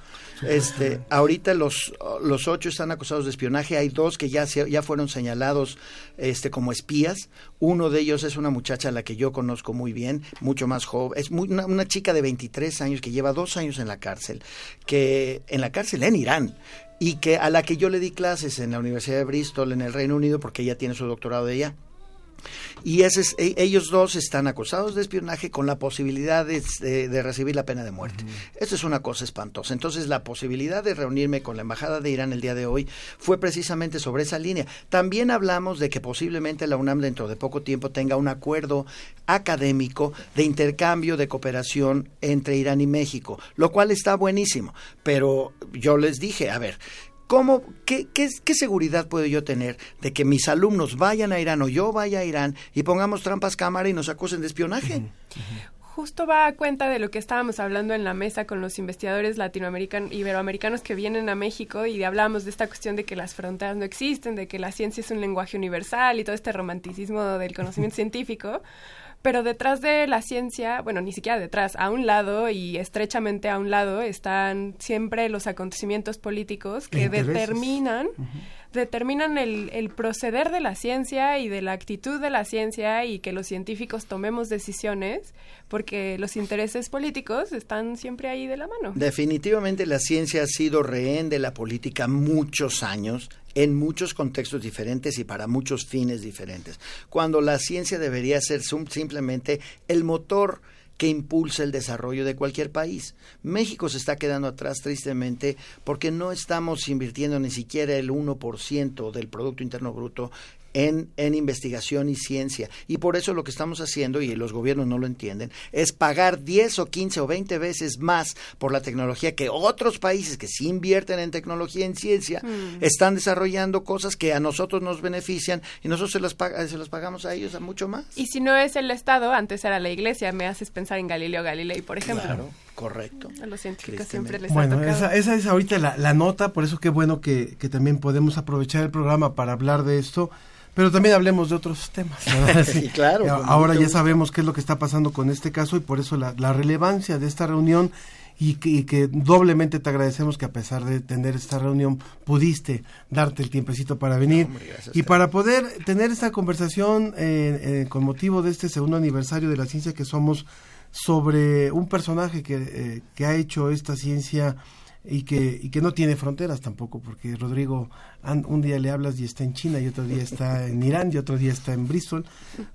S21: Este, ahorita los, los ocho están acusados de espionaje. Hay dos que ya, se- ya fueron señalados este, como espías. Uno de ellos es una muchacha a la que yo conozco muy bien, mucho más joven. Es muy- una, una chica de 23 años que lleva dos años en la cárcel, que en la cárcel en Irán. Y que a la que yo le di clases en la Universidad de Bristol, en el Reino Unido, porque ella tiene su doctorado de allá. Y ese es- e- ellos dos están acusados de espionaje con la posibilidad de, de- de recibir la pena de muerte. Esto es una cosa espantosa. Entonces, la posibilidad de reunirme con la Embajada de Irán el día de hoy fue precisamente sobre esa línea. También hablamos de que posiblemente la UNAM dentro de poco tiempo tenga un acuerdo académico de intercambio de cooperación entre Irán y México, lo cual está buenísimo. Pero yo les dije, a ver, ¿Cómo, qué, qué, qué seguridad puedo yo tener de que mis alumnos vayan a Irán o yo vaya a Irán y pongamos trampas cámara y nos acusen de espionaje?
S2: Justo va a cuenta de lo que estábamos hablando en la mesa con los investigadores latinoamericanos, iberoamericanos que vienen a México y hablábamos de esta cuestión de que las fronteras no existen, de que la ciencia es un lenguaje universal y todo este romanticismo del conocimiento científico. Pero detrás de la ciencia, bueno, ni siquiera detrás, a un lado y estrechamente a un lado están siempre los acontecimientos políticos que
S1: Intereses.
S2: determinan determinan el, el proceder de la ciencia y de la actitud de la ciencia y que los científicos tomemos decisiones porque los intereses políticos están siempre ahí de la mano.
S21: Definitivamente la ciencia ha sido rehén de la política muchos años en muchos contextos diferentes y para muchos fines diferentes, cuando la ciencia debería ser simplemente el motor que impulsa el desarrollo de cualquier país. México se está quedando atrás tristemente porque no estamos invirtiendo ni siquiera el 1% del Producto Interno Bruto en, en investigación y ciencia. Y por eso lo que estamos haciendo, y los gobiernos no lo entienden, es pagar 10 o 15 o 20 veces más por la tecnología que otros países que sí invierten en tecnología y en ciencia
S2: Mm.
S21: están desarrollando cosas que a nosotros nos benefician y nosotros se las, paga- se las pagamos a ellos a mucho más.
S2: Y si no es el Estado, antes era la Iglesia, me haces pensar en Galileo Galilei, por ejemplo.
S21: Claro, correcto.
S2: A los científicos siempre les ha
S1: Bueno,
S2: tocado.
S1: esa, esa es ahorita la, la nota, por eso qué bueno que, que también podemos aprovechar el programa para hablar de esto, pero también hablemos de otros temas.
S21: Sí, claro,
S1: Ahora ya
S21: gusto.
S1: sabemos qué es lo que está pasando con este caso y por eso la, la relevancia de esta reunión y que, y que doblemente te agradecemos que a pesar de tener esta reunión pudiste darte el tiempecito para venir
S21: gracias
S1: y para poder tener esta conversación eh, eh, con motivo de este segundo aniversario de la ciencia que somos sobre un personaje que, eh, que ha hecho esta ciencia y que, y que no tiene fronteras tampoco, porque Rodrigo un día le hablas y está en China y otro día está en Irán y otro día está en Bristol,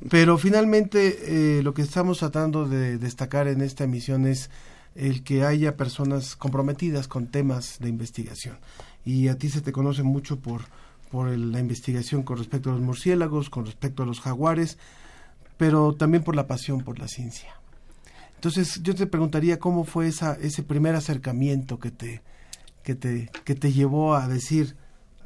S1: pero finalmente eh, lo que estamos tratando de destacar en esta emisión es el que haya personas comprometidas con temas de investigación. Y a ti se te conoce mucho por, por el- la investigación con respecto a los murciélagos, con respecto a los jaguares, pero también por la pasión por la ciencia. Entonces yo te preguntaría cómo fue esa, ese primer acercamiento que te, que te, que te llevó a decir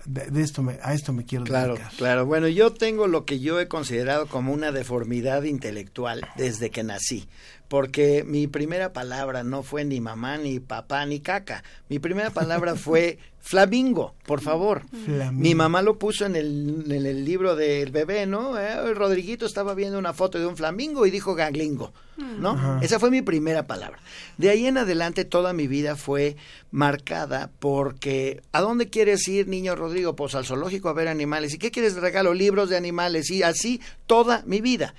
S1: de, de esto me, a esto me quiero
S21: Claro,
S1: dedicar.
S21: claro. Bueno, yo tengo lo que yo he considerado como una deformidad intelectual desde que nací, porque mi primera palabra no fue ni mamá, ni papá, ni caca. Mi primera palabra fue flamingo, por favor.
S1: Flamingo.
S21: Mi mamá lo puso en el, en el libro del bebé, ¿no? Eh, Rodriguito estaba viendo una foto de un flamingo y dijo ganglingo, ¿no?
S23: Ajá.
S21: Esa fue mi primera palabra. De ahí en adelante toda mi vida fue marcada porque ¿a dónde quieres ir, niño Rodrigo? Pues al zoológico a ver animales. ¿Y qué quieres de regalo? Libros de animales. Y así toda mi vida.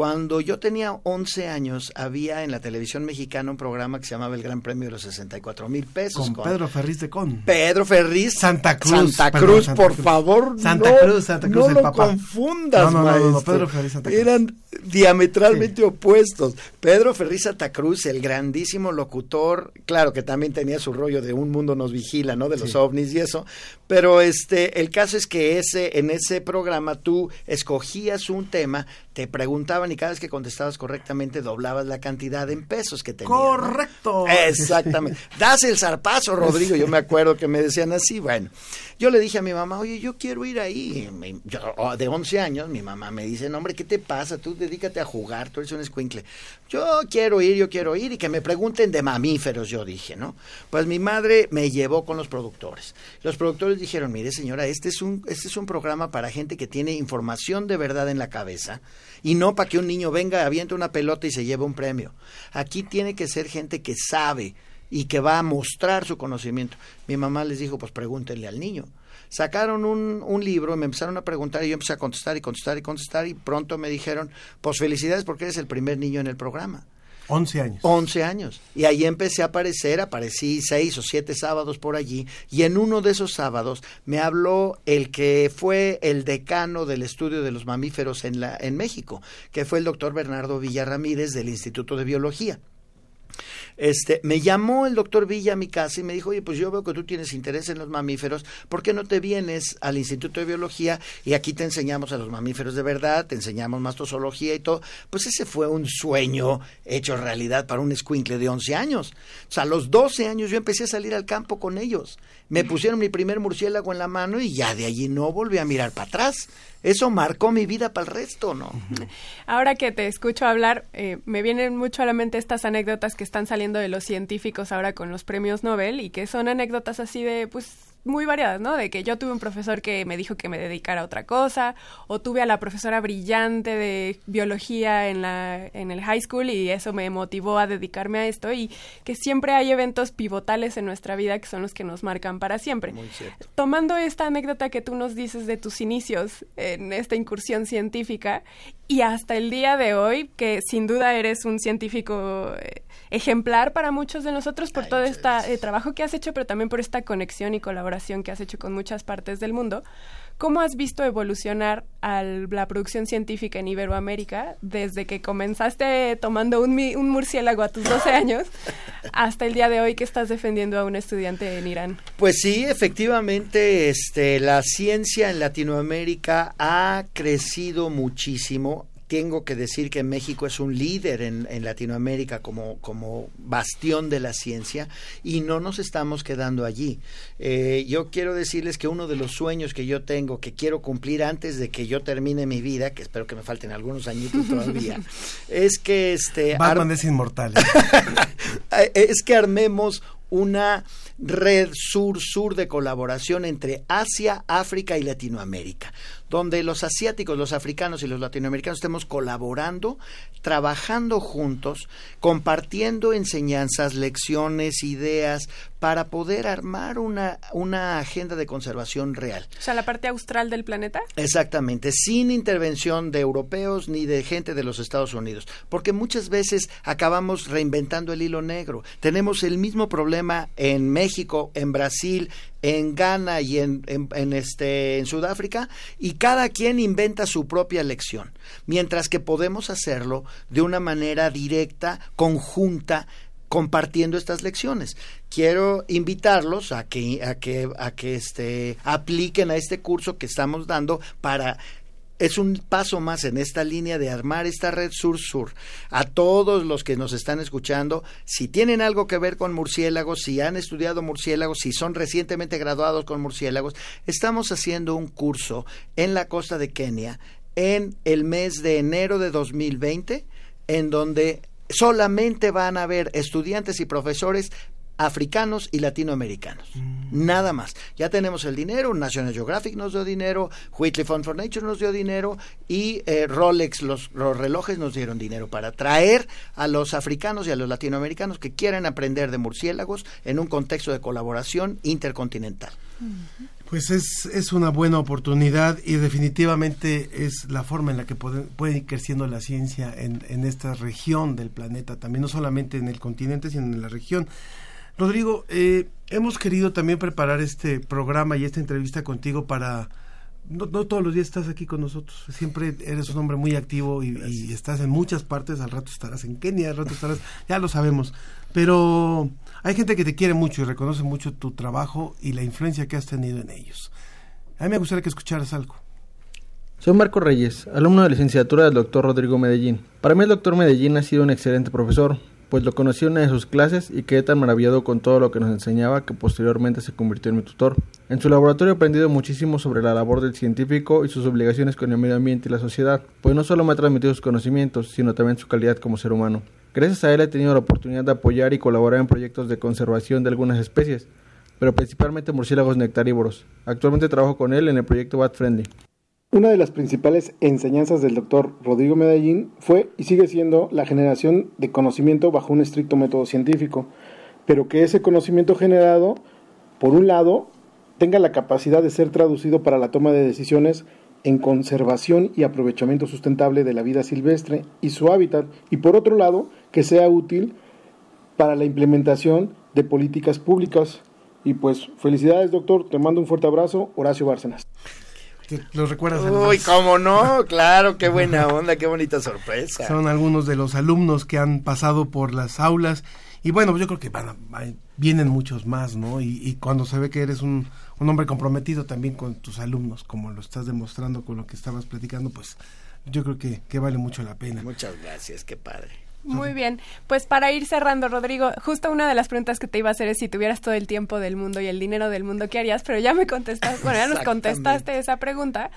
S21: Cuando yo tenía 11 años, había en la televisión mexicana un programa que se llamaba El Gran Premio de los 64 mil pesos.
S1: Con Pedro Ferriz de Con.
S21: Pedro Ferriz.
S1: Santa Cruz.
S21: Santa
S1: perdón,
S21: Cruz,
S1: Santa
S21: por
S1: Cruz.
S21: favor.
S1: Santa
S21: no,
S1: Cruz, Santa Cruz,
S21: no
S1: el
S21: lo
S1: papá.
S21: confundas,
S1: No, no, no. Pedro Ferriz, Santa Cruz.
S21: Eran diametralmente opuestos. Pedro Ferriz Santa Cruz, el grandísimo locutor, claro que también tenía su rollo de un mundo nos vigila, ¿no? De los
S1: Sí.
S21: ovnis y eso. Pero este, el caso es que ese, en ese programa tú escogías un tema, te preguntaban y cada vez que contestabas correctamente doblabas la cantidad en pesos que tenías. ¿no?
S1: Correcto.
S21: Exactamente. Das el zarpazo, Rodrigo. Yo me acuerdo que me decían así. Bueno, yo le dije a mi mamá, oye, yo quiero ir ahí. Yo, de 11 años, mi mamá me dice, no, hombre, ¿qué te pasa? Tú dedícate a jugar, tú eres un escuincle. Yo quiero ir, yo quiero ir y que me pregunten de mamíferos, yo dije, ¿no? Pues mi madre me llevó con los productores. Los productores dijeron, mire señora, este es un, este es un programa para gente que tiene información de verdad en la cabeza y no para que un niño venga, aviente una pelota y se lleve un premio. Aquí tiene que ser gente que sabe y que va a mostrar su conocimiento. Mi mamá les dijo, pues pregúntenle al niño. Sacaron un, un libro y me empezaron a preguntar y yo empecé a contestar y contestar y contestar y pronto me dijeron, pues felicidades porque eres el primer niño en el programa.
S1: 11 años.
S21: 11 años. Y ahí empecé a aparecer, aparecí seis o siete sábados por allí, y en uno de esos sábados me habló el que fue el decano del estudio de los mamíferos en, la, en México, que fue el doctor Bernardo Villarramírez del Instituto de Biología. Este, me llamó el doctor Villa a mi casa y me dijo, oye, pues yo veo que tú tienes interés en los mamíferos, ¿por qué no te vienes al Instituto de Biología y aquí te enseñamos a los mamíferos de verdad, te enseñamos mastozoología y todo? Pues ese fue un sueño hecho realidad para un escuincle de 11 años. O sea, a los 12 años yo empecé a salir al campo con ellos. Me pusieron mi primer murciélago en la mano y ya de allí no volví a mirar para atrás. Eso marcó mi vida para el resto, ¿no?
S2: Ahora que te escucho hablar, eh, me vienen mucho a la mente estas anécdotas que están saliendo de los científicos ahora con los premios Nobel y que son anécdotas así de, pues, muy variadas, ¿no? De que yo tuve un profesor que me dijo que me dedicara a otra cosa, o tuve a la profesora brillante de biología en la en el high school y eso me motivó a dedicarme a esto y que siempre hay eventos pivotales en nuestra vida que son los que nos marcan para siempre.
S21: Muy cierto.
S2: Tomando esta anécdota que tú nos dices de tus inicios en esta incursión científica y hasta el día de hoy, que sin duda eres un científico eh, ejemplar para muchos de nosotros por todo este trabajo que has hecho, pero también por esta conexión y colaboración que has hecho con muchas partes del mundo. ¿Cómo has visto evolucionar a la producción científica en Iberoamérica desde que comenzaste tomando un, un murciélago a tus 12 años hasta el día de hoy que estás defendiendo a un estudiante en Irán?
S21: Pues sí, efectivamente, este, la ciencia en Latinoamérica ha crecido muchísimo. Tengo que decir que México es un líder en, en Latinoamérica como, como bastión de la ciencia y no nos estamos quedando allí. Eh, yo quiero decirles que uno de los sueños que yo tengo, que quiero cumplir antes de que yo termine mi vida, que espero que me falten algunos añitos todavía, es que este
S1: Batman es inmortal.
S21: eh, es que armemos una red sur-sur de colaboración entre Asia, África y Latinoamérica, donde los asiáticos, los africanos y los latinoamericanos estemos colaborando, trabajando juntos, compartiendo enseñanzas, lecciones, ideas, para poder armar una, una agenda de conservación real.
S2: O sea, la parte austral del planeta.
S21: Exactamente, sin intervención de europeos ni de gente de los Estados Unidos, porque muchas veces acabamos reinventando el hilo negro. Tenemos el mismo problema en México, en Brasil, en Ghana y en, en, este, en Sudáfrica, y cada quien inventa su propia lección, mientras que podemos hacerlo de una manera directa, conjunta, compartiendo estas lecciones. Quiero invitarlos a que a que a que este apliquen a este curso que estamos dando para es un paso más en esta línea de armar esta red sur-sur. A todos los que nos están escuchando, si tienen algo que ver con murciélagos, si han estudiado murciélagos, si son recientemente graduados con murciélagos, estamos haciendo un curso en la costa de Kenia en el mes de enero de 2020, en donde solamente van a haber estudiantes y profesores africanos y latinoamericanos. Nada más. Ya tenemos el dinero, National Geographic nos dio dinero, Whitley Fund for Nature nos dio dinero y eh, Rolex, los, los, relojes nos dieron dinero para traer a los africanos y a los latinoamericanos que quieran aprender de murciélagos en un contexto de colaboración intercontinental.
S1: Pues es, es una buena oportunidad y definitivamente es la forma en la que puede, puede ir creciendo la ciencia en, en esta región del planeta, también no solamente en el continente, sino en la región. Rodrigo, eh, hemos querido también preparar este programa y esta entrevista contigo para... No, no, todos los días estás aquí con nosotros, siempre eres un hombre muy activo y, y, estás en muchas partes, al rato estarás en Kenia, al rato estarás, ya lo sabemos, pero hay gente que te quiere mucho y reconoce mucho tu trabajo y la influencia que has tenido en ellos. A mí me gustaría que escucharas algo.
S23: Soy Marco Reyes, alumno de licenciatura del doctor Rodrigo Medellín. Para mí el doctor Medellín ha sido un excelente profesor, pues lo conocí en una de sus clases y quedé tan maravillado con todo lo que nos enseñaba que posteriormente se convirtió en mi tutor. En su laboratorio he aprendido muchísimo sobre la labor del científico y sus obligaciones con el medio ambiente y la sociedad, pues no solo me ha transmitido sus conocimientos, sino también su calidad como ser humano. Gracias a él he tenido la oportunidad de apoyar y colaborar en proyectos de conservación de algunas especies, pero principalmente murciélagos nectarívoros. Actualmente trabajo con él en el proyecto Bat Friendly.
S24: Una de las principales enseñanzas del doctor Rodrigo Medellín fue y sigue siendo la generación de conocimiento bajo un estricto método científico, pero que ese conocimiento generado, por un lado, tenga la capacidad de ser traducido para la toma de decisiones en conservación y aprovechamiento sustentable de la vida silvestre y su hábitat, y por otro lado, que sea útil para la implementación de políticas públicas. Y pues felicidades doctor, te mando un fuerte abrazo, Horacio Bárcenas.
S1: ¿Los recuerdas?
S21: Uy, cómo no, claro, qué buena onda, qué bonita sorpresa.
S1: Son algunos de los alumnos que han pasado por las aulas y bueno, yo creo que van, van vienen muchos más, ¿no? Y, y, cuando se ve que eres un, un hombre comprometido también con tus alumnos, como lo estás demostrando con lo que estabas platicando, pues yo creo que, que vale mucho la pena.
S21: Muchas gracias, qué padre.
S2: Muy bien, pues para ir cerrando, Rodrigo, justo una de las preguntas que te iba a hacer es si tuvieras todo el tiempo del mundo y el dinero del mundo, ¿qué harías? Pero ya me contestaste, bueno, ya nos contestaste esa pregunta.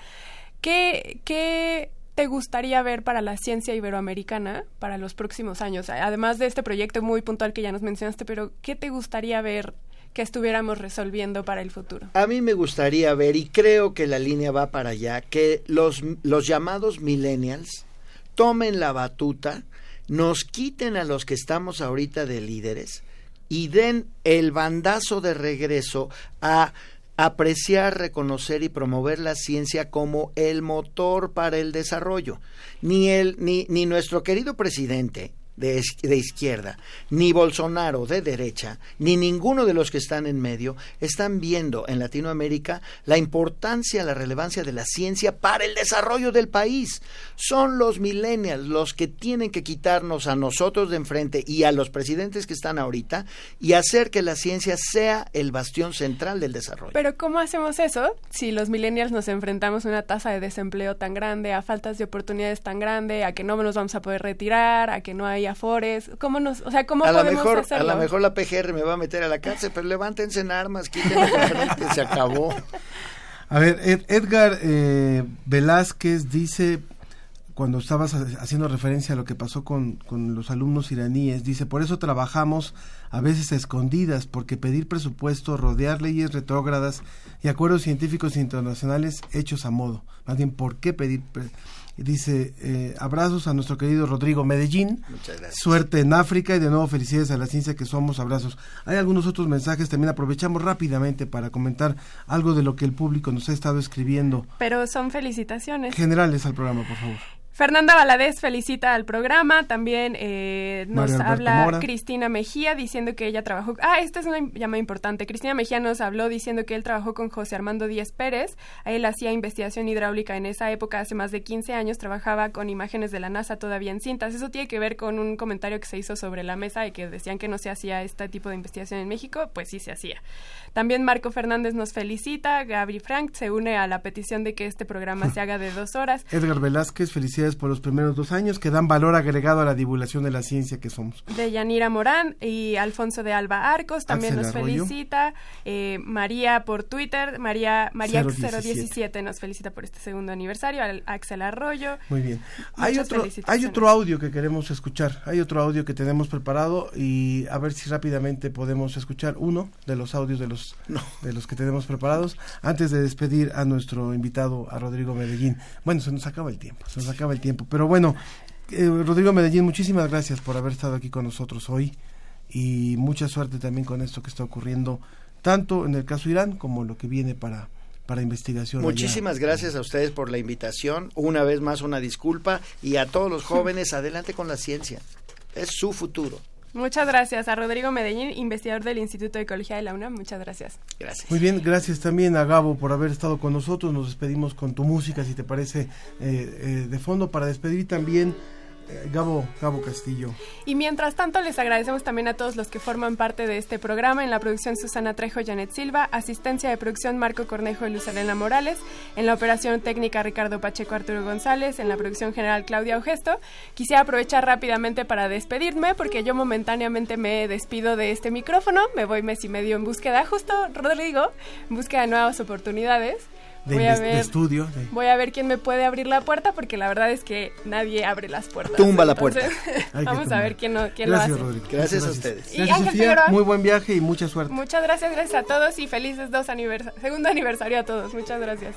S2: ¿Qué, qué te gustaría ver para la ciencia iberoamericana para los próximos años? Además de este proyecto muy puntual que ya nos mencionaste, pero ¿qué te gustaría ver que estuviéramos resolviendo para el futuro?
S21: A mí me gustaría ver, y creo que la línea va para allá, que los, los llamados millennials tomen la batuta nos quiten a los que estamos ahorita de líderes y den el bandazo de regreso a apreciar, reconocer y promover la ciencia como el motor para el desarrollo. Ni el ni, ni nuestro querido presidente de, de, izquierda, ni Bolsonaro de derecha, ni ninguno de los que están en medio están viendo en Latinoamérica la importancia, la relevancia de la ciencia para el desarrollo del país. Son los millennials los que tienen que quitarnos a nosotros de enfrente y a los presidentes que están ahorita y hacer que la ciencia sea el bastión central del desarrollo.
S2: Pero ¿cómo hacemos eso si los millennials nos enfrentamos a una tasa de desempleo tan grande, a faltas de oportunidades tan grande, a que no nos vamos a poder retirar, a que no hay afores, ¿cómo nos, o sea, cómo
S21: a
S2: podemos
S21: lo mejor,
S2: hacerlo?
S21: A lo mejor la PGR me va a meter a la cárcel, pero levántense en armas, quítenme frente, se acabó.
S1: A ver, Ed, Edgar eh, Velázquez dice, cuando estabas haciendo referencia a lo que pasó con, con, los alumnos iraníes, dice, por eso trabajamos a veces a escondidas, porque pedir presupuesto, rodear leyes retrógradas y acuerdos científicos internacionales hechos a modo. Más bien, ¿por qué pedir? Dice, eh, abrazos a nuestro querido Rodrigo Medellín. Suerte en África y de nuevo felicidades a la ciencia que somos. Abrazos. Hay algunos otros mensajes, también aprovechamos rápidamente para comentar algo de lo que el público nos ha estado escribiendo.
S2: Pero son felicitaciones.
S1: Generales al programa, por favor.
S2: Fernanda Valadez felicita al programa, también eh, nos habla Cristina Mejía diciendo que ella trabajó, ah, esta es una llamada importante, Cristina Mejía nos habló diciendo que él trabajó con José Armando Díez Pérez, él hacía investigación hidráulica en esa época, hace más de 15 años, trabajaba con imágenes de la NASA todavía en cintas, eso tiene que ver con un comentario que se hizo sobre la mesa y que decían que no se hacía este tipo de investigación en México, pues sí se hacía. También Marco Fernández nos felicita, Gabri Frank se une a la petición de que este programa se haga de dos horas.
S1: Edgar Velázquez, felicidades por los primeros dos años que dan valor agregado a la divulgación de la ciencia que somos.
S2: De Yanira Morán y Alfonso de Alba Arcos también nos felicita. Eh, María por Twitter, María María 017. nos felicita por este segundo aniversario. Axel Arroyo.
S1: Muy bien. Hay otro, hay otro audio que queremos escuchar. Hay otro audio que tenemos preparado y a ver si rápidamente podemos escuchar uno de los audios de los, de los que tenemos preparados antes de despedir a nuestro invitado, a Rodrigo Medellín. Bueno, se nos acaba el tiempo, se nos acaba el tiempo. Pero bueno, eh, Rodrigo Medellín, muchísimas gracias por haber estado aquí con nosotros hoy y mucha suerte también con esto que está ocurriendo, tanto en el caso Irán como lo que viene para, para investigación.
S21: Muchísimas gracias a ustedes por la invitación. Una vez más una disculpa y a todos los jóvenes, adelante con la ciencia. Es su futuro.
S2: Muchas gracias a Rodrigo Medellín, investigador del Instituto de Ecología de la UNAM. Muchas gracias.
S21: Gracias.
S1: Muy bien, gracias también a Gabo por haber estado con nosotros. Nos despedimos con tu música, si te parece, eh, eh, de fondo, para despedir también Gabo, Gabo Castillo.
S2: Y mientras tanto, les agradecemos también a todos los que forman parte de este programa. En la producción, Susana Trejo, Janet Silva. Asistencia de producción, Marco Cornejo y Luz Morales. En la operación técnica, Ricardo Pacheco, Arturo González. En la producción general, Claudia Augesto. Quisiera aprovechar rápidamente para despedirme, porque yo momentáneamente me despido de este micrófono. Me voy mes y medio en búsqueda, justo, Rodrigo, en búsqueda de nuevas oportunidades
S1: voy a ver, estudio.
S2: Voy a ver quién me puede abrir la puerta porque la verdad es que nadie abre las puertas.
S21: Tumba la puerta.
S2: vamos a ver quién, no, quién lo hace.
S21: Gracias, a ustedes.
S1: Y Ángel muy buen viaje y mucha suerte.
S2: Muchas gracias, gracias a todos y felices dos aniversario, segundo aniversario a todos. Muchas gracias.